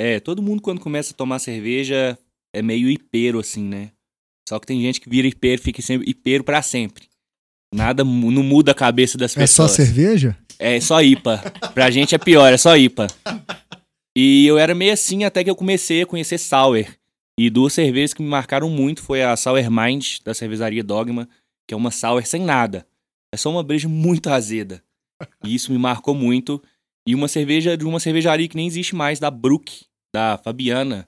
S4: É, todo mundo quando começa a tomar cerveja é meio hipeiro, assim, né? Só que tem gente que vira hipeiro, fica sempre hipeiro pra sempre. Nada não muda a cabeça das
S1: É só
S4: pessoas.
S1: cerveja?
S4: É só IPA. Pra gente é pior, é só IPA. E eu era meio assim até que eu comecei a conhecer Sour. E duas cervejas que me marcaram muito foi a Sour Mind, da cervejaria Dogma, que é uma Sour sem nada. É só uma breja muito azeda. E isso me marcou muito. E uma cerveja de uma cervejaria que nem existe mais, da Brook, da Fabiana,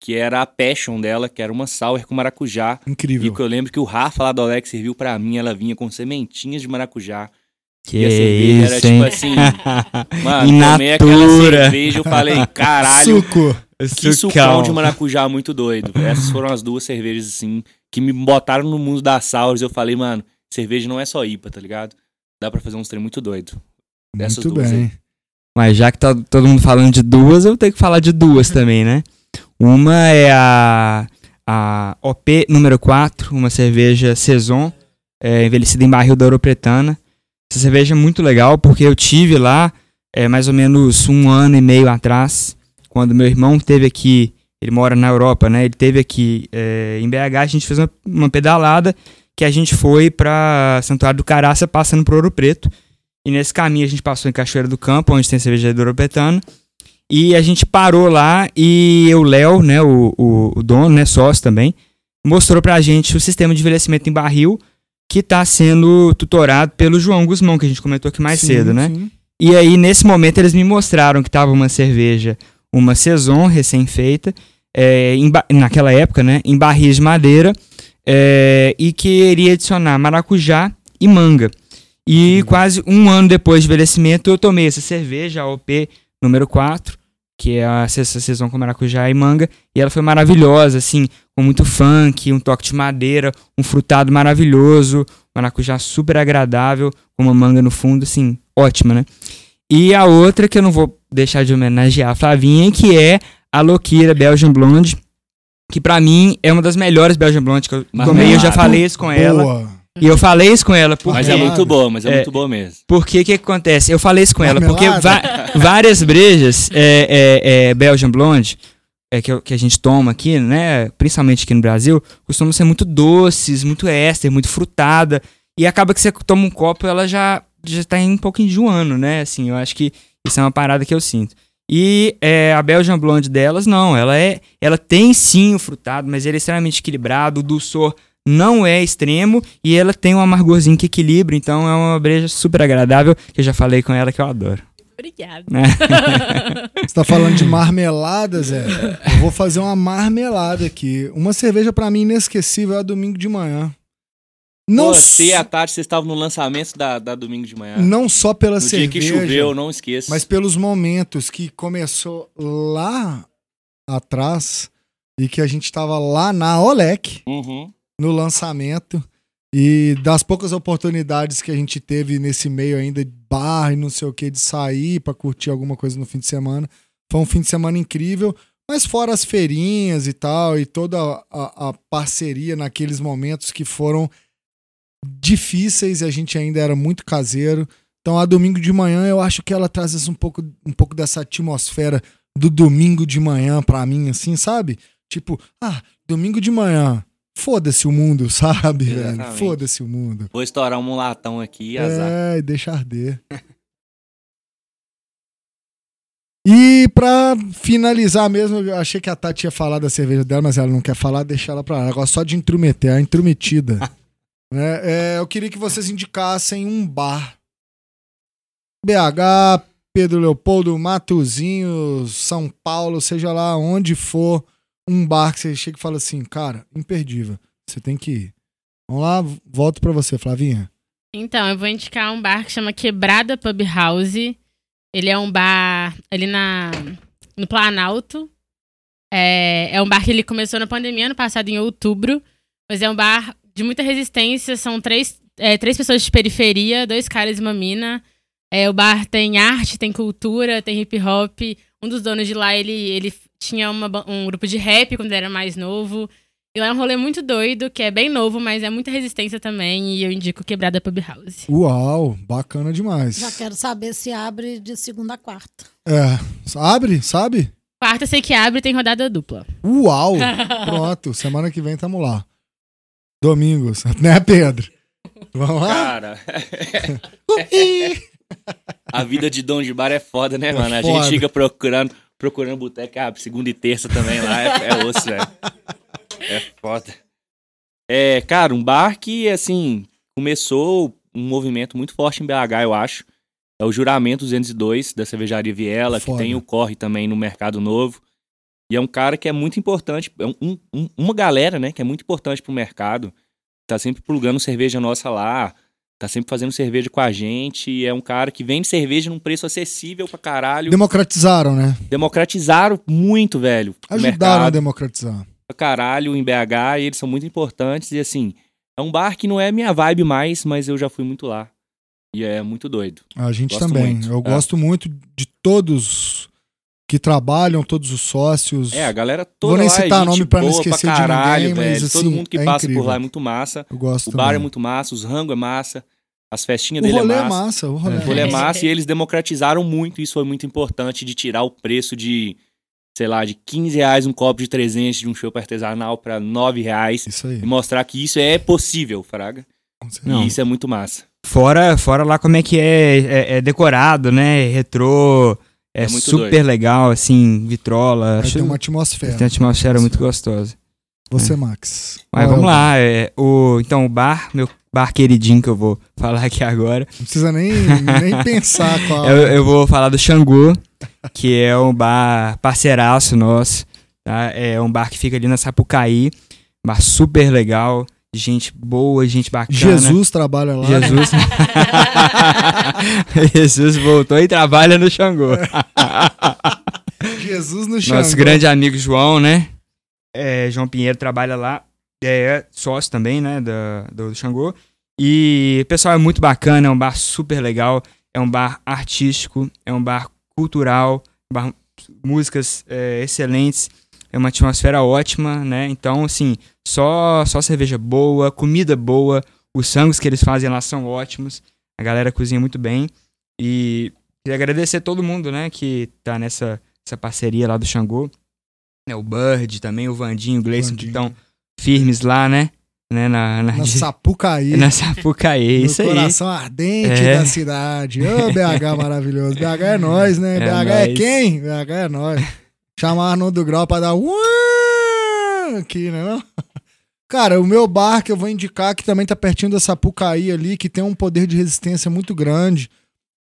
S4: que era a Passion dela, que era uma Sour com maracujá. E
S1: Incrível.
S4: que eu lembro que o Rafa lá do Alex serviu pra mim, ela vinha com sementinhas de maracujá.
S3: Que
S4: E a cerveja era
S3: isso,
S4: tipo
S3: hein?
S4: assim, Mano, tomei aquela cerveja, eu falei, caralho,
S1: Suco.
S4: que sucão de maracujá muito doido. Essas foram as duas cervejas, assim, que me botaram no mundo das sours. Eu falei, mano, cerveja não é só IPA, tá ligado? Dá pra fazer uns trem muito doido. Dessas
S1: Muito
S4: duas
S1: bem.
S4: aí.
S3: Mas já que tá todo mundo falando de duas, eu tenho que falar de duas também, né? Uma é a, a OP número 4, uma cerveja Saison, é, envelhecida em barril da Europretana. Essa cerveja é muito legal porque eu tive lá é, mais ou menos um ano e meio atrás, quando meu irmão teve aqui, ele mora na Europa, né? Ele teve aqui é, em BH, a gente fez uma, uma pedalada que a gente foi para Santuário do Caraça passando por Ouro Preto. E nesse caminho a gente passou em Cachoeira do Campo, onde tem cervejaria do Europetano. E a gente parou lá e o Léo, né, o, o, o dono, né, sócio também, mostrou pra gente o sistema de envelhecimento em barril que tá sendo tutorado pelo João Guzmão, que a gente comentou aqui mais
S1: Sim,
S3: cedo, né?
S1: sim.
S3: E aí, nesse momento, eles me mostraram que tava uma cerveja, uma Saison recém-feita, é, naquela época, né? Em barris de madeira, é, e que iria adicionar maracujá e manga. E quase um ano depois de envelhecimento, eu tomei essa cerveja, a OP número 4, que é a Saison com maracujá e manga, e ela foi maravilhosa, assim, com muito funk, um toque de madeira, um frutado maravilhoso, maracujá super agradável, com uma manga no fundo, assim, ótima, né? E a outra que eu não vou deixar de homenagear a Flavinha, que é a Loquira Belgian Blonde, que pra mim é uma das melhores Belgian Blonde que eu tomei, eu já falei isso com ela. E eu falei isso com ela porque
S4: Mas é muito boa, mas é,
S3: É.
S4: muito boa mesmo.
S3: porque o que, que acontece? Eu falei isso com ela, porque várias brejas é, é, é, Belgian Blonde é, que, que a gente toma aqui, né? Principalmente aqui no Brasil, costumam ser muito doces, muito éster, muito frutada. E acaba que você toma um copo ela já, já tá um pouco enjoando, né? Assim, eu acho que isso é uma parada que eu sinto. E é, a Belgian Blonde delas, não. Ela é. Ela tem sim o frutado, mas ele é extremamente equilibrado. O dulçor não é extremo e ela tem um amargorzinho que equilibra. Então é uma breja super agradável que eu já falei com ela que eu adoro.
S5: Obrigada.
S3: Né?
S1: Você tá falando de marmelada, Zé? Eu vou fazer uma marmelada aqui. Uma cerveja pra mim inesquecível é a domingo de manhã. Não,
S4: Você e a Tati, vocês estavam no lançamento da, da domingo de manhã.
S1: não só pela
S4: no
S1: cerveja,
S4: dia que choveu, não esqueça.
S1: mas pelos momentos que começou lá atrás e que a gente tava lá na Olec,
S4: Uhum.
S1: No lançamento. E das poucas oportunidades que a gente teve nesse meio ainda de bar e não sei o que, de sair pra curtir alguma coisa no fim de semana, foi um fim de semana incrível. Mas fora as feirinhas e tal, e toda a, a parceria naqueles momentos que foram difíceis e a gente ainda era muito caseiro. Então a domingo de manhã eu acho que ela traz um pouco, um pouco dessa atmosfera do domingo de manhã pra mim, assim, sabe? Tipo, ah, domingo de manhã, foda-se o mundo, sabe, velho?
S4: Exatamente.
S1: Foda-se o mundo.
S4: Vou estourar um latão aqui e azar.
S1: É, e deixa arder. E pra finalizar mesmo, eu achei que a Tati ia falar da cerveja dela, mas ela não quer falar, deixa ela pra lá. Agora só de intrometer, a intrometida. né? É, eu queria que vocês indicassem um bar. BH, Pedro Leopoldo, Matozinho, São Paulo, seja lá onde for, um bar que você chega e fala assim, cara, imperdível. Você tem que ir. Vamos lá, volto pra você, Flavinha.
S5: Então, eu vou indicar um bar que chama Quebrada Pub House. Ele é um bar ali na, no Planalto. É, é um bar que ele começou na pandemia ano passado, em outubro. Mas é um bar de muita resistência. São três, é, três pessoas de periferia, dois caras e uma mina. É, o bar tem arte, tem cultura, tem hip hop. Um dos donos de lá, ele, ele tinha uma um grupo de rap quando ele era mais novo. E lá é um rolê muito doido, que é bem novo, mas é muita resistência também. E eu indico Quebrada Pub House.
S1: Uau, bacana demais.
S2: Já quero saber se abre de segunda a quarta.
S1: É, abre, sabe?
S5: Quarta, sei que abre, tem rodada dupla.
S1: Uau! Pronto, semana que vem tamo lá. Domingos, né, Pedro? Vamos lá?
S4: Cara, a vida de Dom de Bar é foda, né, mano? A
S1: foda.
S4: gente fica procurando, procurando boteca, ah, segunda e terça também lá, é, é osso, velho. É foda. É, cara, um bar que, assim, começou um movimento muito forte em BH, eu acho. É o Juramento 202, da cervejaria Viela,
S1: Foda.
S4: que tem o Corre também no Mercado Novo. E é um cara que é muito importante, é um- um- uma galera, né, que é muito importante pro mercado. Tá sempre plugando cerveja nossa lá, tá sempre fazendo cerveja com a gente. E é um cara que vende cerveja num preço acessível pra caralho.
S1: Democratizaram, né?
S4: Democratizaram muito, velho.
S1: Ajudaram a democratizar.
S4: pra caralho em BH e eles são muito importantes. E assim, é um bar que não é minha vibe mais, mas eu já fui muito lá. E é muito doido.
S1: A gente
S4: Gosto
S1: também.
S4: muito,
S1: Eu
S4: é.
S1: gosto muito de todos que trabalham, todos os sócios.
S4: É, a galera toda
S1: Vou nem
S4: lá é
S1: citar
S4: gente
S1: nome pra não
S4: boa
S1: esquecer
S4: pra
S1: de
S4: caralho,
S1: ninguém, mas,
S4: velho. Todo
S1: assim,
S4: mundo que
S1: é
S4: passa
S1: incrível.
S4: por lá é muito massa.
S1: Eu gosto
S4: O bar é
S1: também.
S4: muito massa, os rango é massa, as festinhas
S1: O
S4: dele
S1: rolê
S4: é
S1: é
S4: massa.
S1: massa, o rolê
S3: É.
S1: é
S4: O rolê é
S1: massa.
S4: massa e eles democratizaram muito. Isso foi muito importante de tirar o preço de, sei lá, de 15 reais um copo de 300 de um chopp artesanal pra 9 reais.
S1: Isso aí.
S4: E mostrar que isso é possível, Fraga.
S1: com certeza.
S3: Não.
S4: E isso é muito massa.
S3: Fora, fora lá como é que é, é, é decorado, né? Retrô, é,
S4: É
S3: super
S4: doido.
S3: legal, assim, vitrola. Acho
S1: tem uma
S3: que
S1: atmosfera.
S3: tem uma atmosfera muito gostosa.
S1: Você, Max.
S3: Mas
S1: Qual é
S3: vamos
S1: o-
S3: lá, é, o, então o bar, meu bar queridinho que eu vou falar aqui agora.
S1: Não precisa nem, nem pensar qual.
S3: Eu, eu vou falar do Xangô, que é um bar parceiraço nosso, tá? É um bar que fica ali na Sapucaí, bar super legal, gente boa, gente bacana.
S1: Jesus trabalha lá.
S3: Jesus. Jesus voltou e trabalha no Xangô.
S1: Jesus no chão.
S3: Nosso grande amigo João, né? É, João Pinheiro trabalha lá. É sócio também, né? Da, do Xangô. E o pessoal é muito bacana, é um bar super legal. É um bar artístico, é um bar cultural, bar- músicas é, excelentes. É uma atmosfera ótima, né? Então, assim, só, só cerveja boa, comida boa. Os sangos que eles fazem lá são ótimos. A galera cozinha muito bem. E queria agradecer todo mundo, né? Que tá nessa essa parceria lá do Xangô. Né, o Bird também, o Vandinho, o Gleison, que estão firmes lá, né? né na, na,
S1: Na
S3: de-
S1: Sapucaí.
S3: na Sapucaí, isso aí.
S1: coração ardente
S3: É.
S1: da cidade. Ô, BH maravilhoso. BH é nós, né?
S3: É
S1: BH é quem? BH é nós. Chamar Arnaldo do Grau pra dar aqui, né? Cara, o meu bar que eu vou indicar, que também tá pertinho da Sapucaí ali, que tem um poder de resistência muito grande,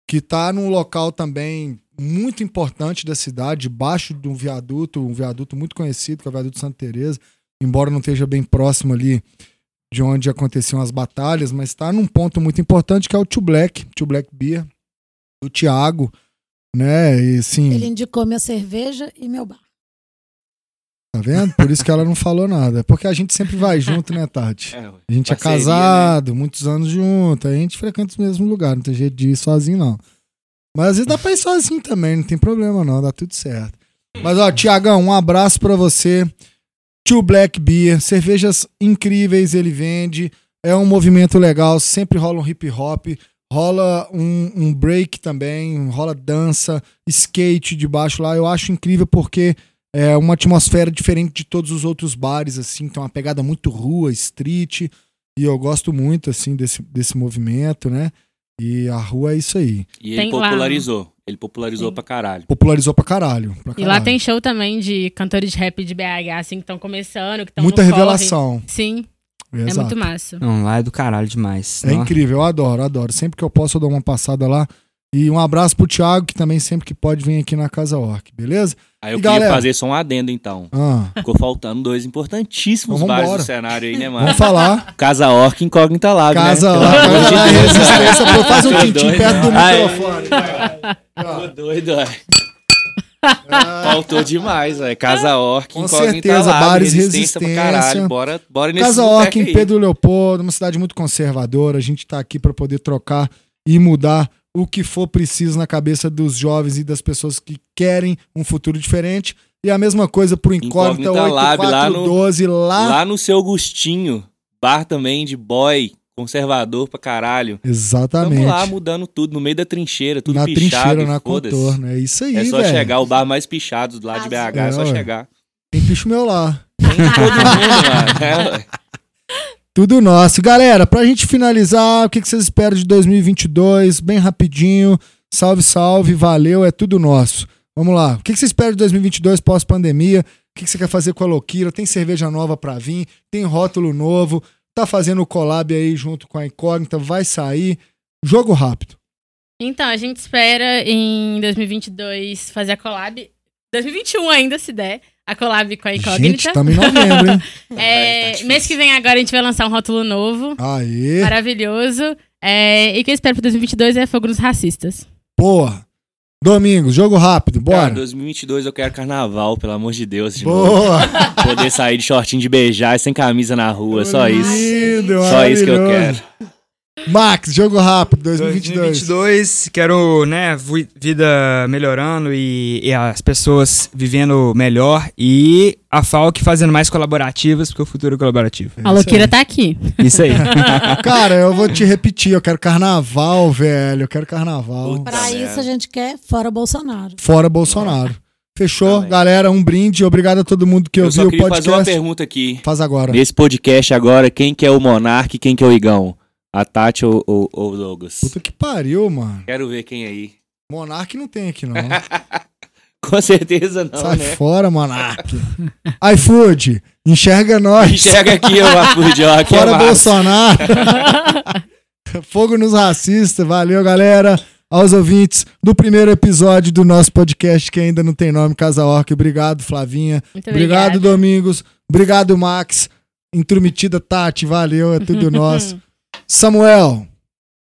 S1: que tá num local também muito importante da cidade, debaixo de um viaduto, um viaduto muito conhecido, que é o viaduto Santa Teresa, embora não esteja bem próximo ali de onde aconteciam as batalhas, mas está num ponto muito importante que é o Tio Black, Tio Black Beer, do Thiago, né? E assim,
S2: Ele indicou minha cerveja e meu bar.
S1: tá vendo? Por isso que ela não falou nada. Porque a gente sempre vai junto, né, Tati?
S4: É,
S1: A gente é
S4: parceria,
S1: casado, muitos anos junto, a gente frequenta os mesmos lugares, não tem jeito de ir sozinho, não. Mas às vezes dá pra ir sozinho também, não tem problema não, dá tudo certo. Mas ó, Tiagão, um abraço pra você. Tio Black Beer, cervejas incríveis ele vende, é um movimento legal, sempre rola um hip hop, rola um, um break também, rola dança, skate debaixo lá, eu acho incrível porque é uma atmosfera diferente de todos os outros bares, assim, tem uma pegada muito rua, street, e eu gosto muito, assim, desse, desse movimento, né? E a rua é isso aí.
S4: E ele
S5: Tem lá-
S4: popularizou. Ele popularizou
S5: Sim.
S4: pra caralho.
S1: Popularizou pra caralho. pra
S5: E lá
S1: caralho.
S5: tem show também de cantores de rap de BH, assim, que estão começando, que estão
S1: Muita revelação.
S5: Sim, é
S1: Exato.
S5: muito massa.
S3: Não, lá é do caralho demais.
S1: É incrível, eu adoro, adoro. Sempre que eu posso, eu dou uma passada lá. E um abraço pro Thiago, que também sempre que pode vem aqui na Casa Orc, beleza?
S4: Aí eu
S1: E
S4: queria
S1: galera?
S4: fazer só um adendo, então.
S1: Ah,
S4: Ficou faltando dois importantíssimos
S1: Então
S4: bares
S1: vambora.
S4: do cenário aí, né, mano?
S1: vamos falar.
S4: Casa Orc Incógnita
S1: Casa
S4: né?
S1: lá,
S4: Pelo amor de
S1: a
S4: Deus.
S1: resistência. Pô, faz um tintim perto do
S4: né? Ai.
S1: microfone.
S4: Tô doido, é. Faltou demais, velho. Casa Orc,
S1: Com certeza,
S4: lá,
S1: bares
S4: resistência pra
S1: resistência.
S4: caralho. Bora, bora nesse
S1: Casa Orc em. Pedro Leopoldo, uma cidade muito conservadora. A gente tá aqui para poder trocar e mudar o que for preciso na cabeça dos jovens e das pessoas que querem um futuro diferente. E a mesma coisa pro Incógnita
S4: Incógnita Lab, lá no-
S1: 8412 lá.
S4: Lá no seu Agostinho, bar também de boy, conservador pra caralho.
S1: Exatamente.
S4: Tamo lá mudando tudo, no meio da trincheira, tudo
S1: na
S4: pichado.
S1: trincheira, na contorno. É isso aí,
S4: É só
S1: velho.
S4: chegar, o bar mais pichado lá de BH, é só
S1: É, ué.
S4: chegar.
S1: Tem bicho meu lá.
S4: Tem todo mundo lá. É.
S1: Tudo nosso. Galera, pra gente finalizar, o que que vocês esperam de 2022? Bem rapidinho. Salve, salve, valeu, é tudo nosso. Vamos lá. O que que você espera de 2022 pós-pandemia? O que que você quer fazer com a Loquira? Tem cerveja nova pra vir? Tem rótulo novo? Tá fazendo o collab aí junto com a Incógnita? Vai sair? Jogo rápido.
S5: Então, a gente espera em 2022 fazer a collab. 2021 ainda, se der. A collab com a
S1: Gente,
S5: Incógnita.
S1: estamos em novembro, hein?
S5: É,
S4: tá
S5: mês que vem agora a gente vai lançar um rótulo novo.
S1: Aê,
S5: Maravilhoso. É, e o que eu espero para 2022 é fogo nos racistas.
S1: boa. Domingos, jogo rápido,
S4: Cara,
S1: bora.
S4: 2022 eu quero carnaval, pelo amor de Deus. De.
S1: Boa.
S4: Poder sair de shortinho de beijar e sem camisa na rua, só isso.
S1: Lindo,
S4: Só isso que eu quero.
S1: Max, jogo rápido, 2022.
S3: 2022, quero, né, vi- vida melhorando e, e as pessoas vivendo melhor e a Falk fazendo mais colaborativas, porque o futuro é colaborativo.
S5: A Louquira tá aqui.
S3: Isso aí.
S1: Cara, eu vou te repetir, eu quero carnaval, velho. Eu quero carnaval.
S4: Puta
S2: Pra
S4: merda.
S2: isso a gente quer fora Bolsonaro.
S1: Fora Bolsonaro. Fechou?
S4: Também.
S1: Galera, um brinde. Obrigado a todo mundo que
S4: Eu
S1: ouviu o
S4: queria fazer uma
S1: podcast.
S4: pergunta aqui.
S1: Faz agora.
S4: Nesse podcast agora, quem que é o Monark e quem que é o Igão? A Tati ou, ou, ou o Douglas?
S1: Puta que pariu, mano.
S4: Quero ver quem aí.
S1: Monark não tem aqui, não.
S4: Com certeza não,
S1: Sai
S4: né?
S1: fora, Monark. iFood, enxerga nós.
S4: Enxerga aqui, ô Afud, ó, aqui é
S1: Fora
S4: massa.
S1: Bolsonaro. Fogo nos racistas. Valeu, galera. Aos ouvintes do primeiro episódio do nosso podcast, que ainda não tem nome, Casa Orc. Obrigado, Flavinha.
S5: Muito
S1: Obrigado,
S5: obrigada.
S1: Domingos. Obrigado, Max. Intrometida Tati, valeu, é tudo nosso. Samuel,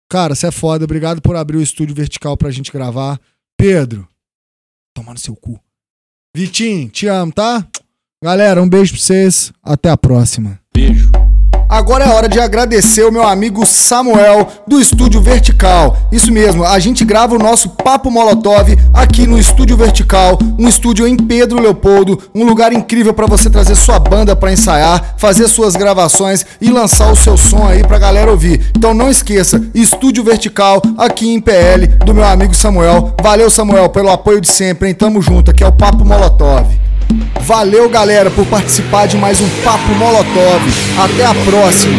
S1: cara, você é foda. Obrigado por abrir o estúdio vertical pra gente gravar. Pedro, toma no seu cu. Vitinho, te amo, tá? Galera, um beijo pra vocês. Até a próxima.
S4: Beijo.
S1: Agora é hora de agradecer o meu amigo Samuel do Estúdio Vertical. Isso mesmo, a gente grava o nosso Papo Molotov aqui no Estúdio Vertical, um estúdio em Pedro Leopoldo, um lugar incrível para você trazer sua banda para ensaiar, fazer suas gravações e lançar o seu som aí pra galera ouvir. Então não esqueça, Estúdio Vertical aqui em PL do meu amigo Samuel. Valeu Samuel pelo apoio de sempre, hein? Tamo junto, aqui é o Papo Molotov. Valeu, galera, por participar de mais um Papo Molotov. Até a próxima.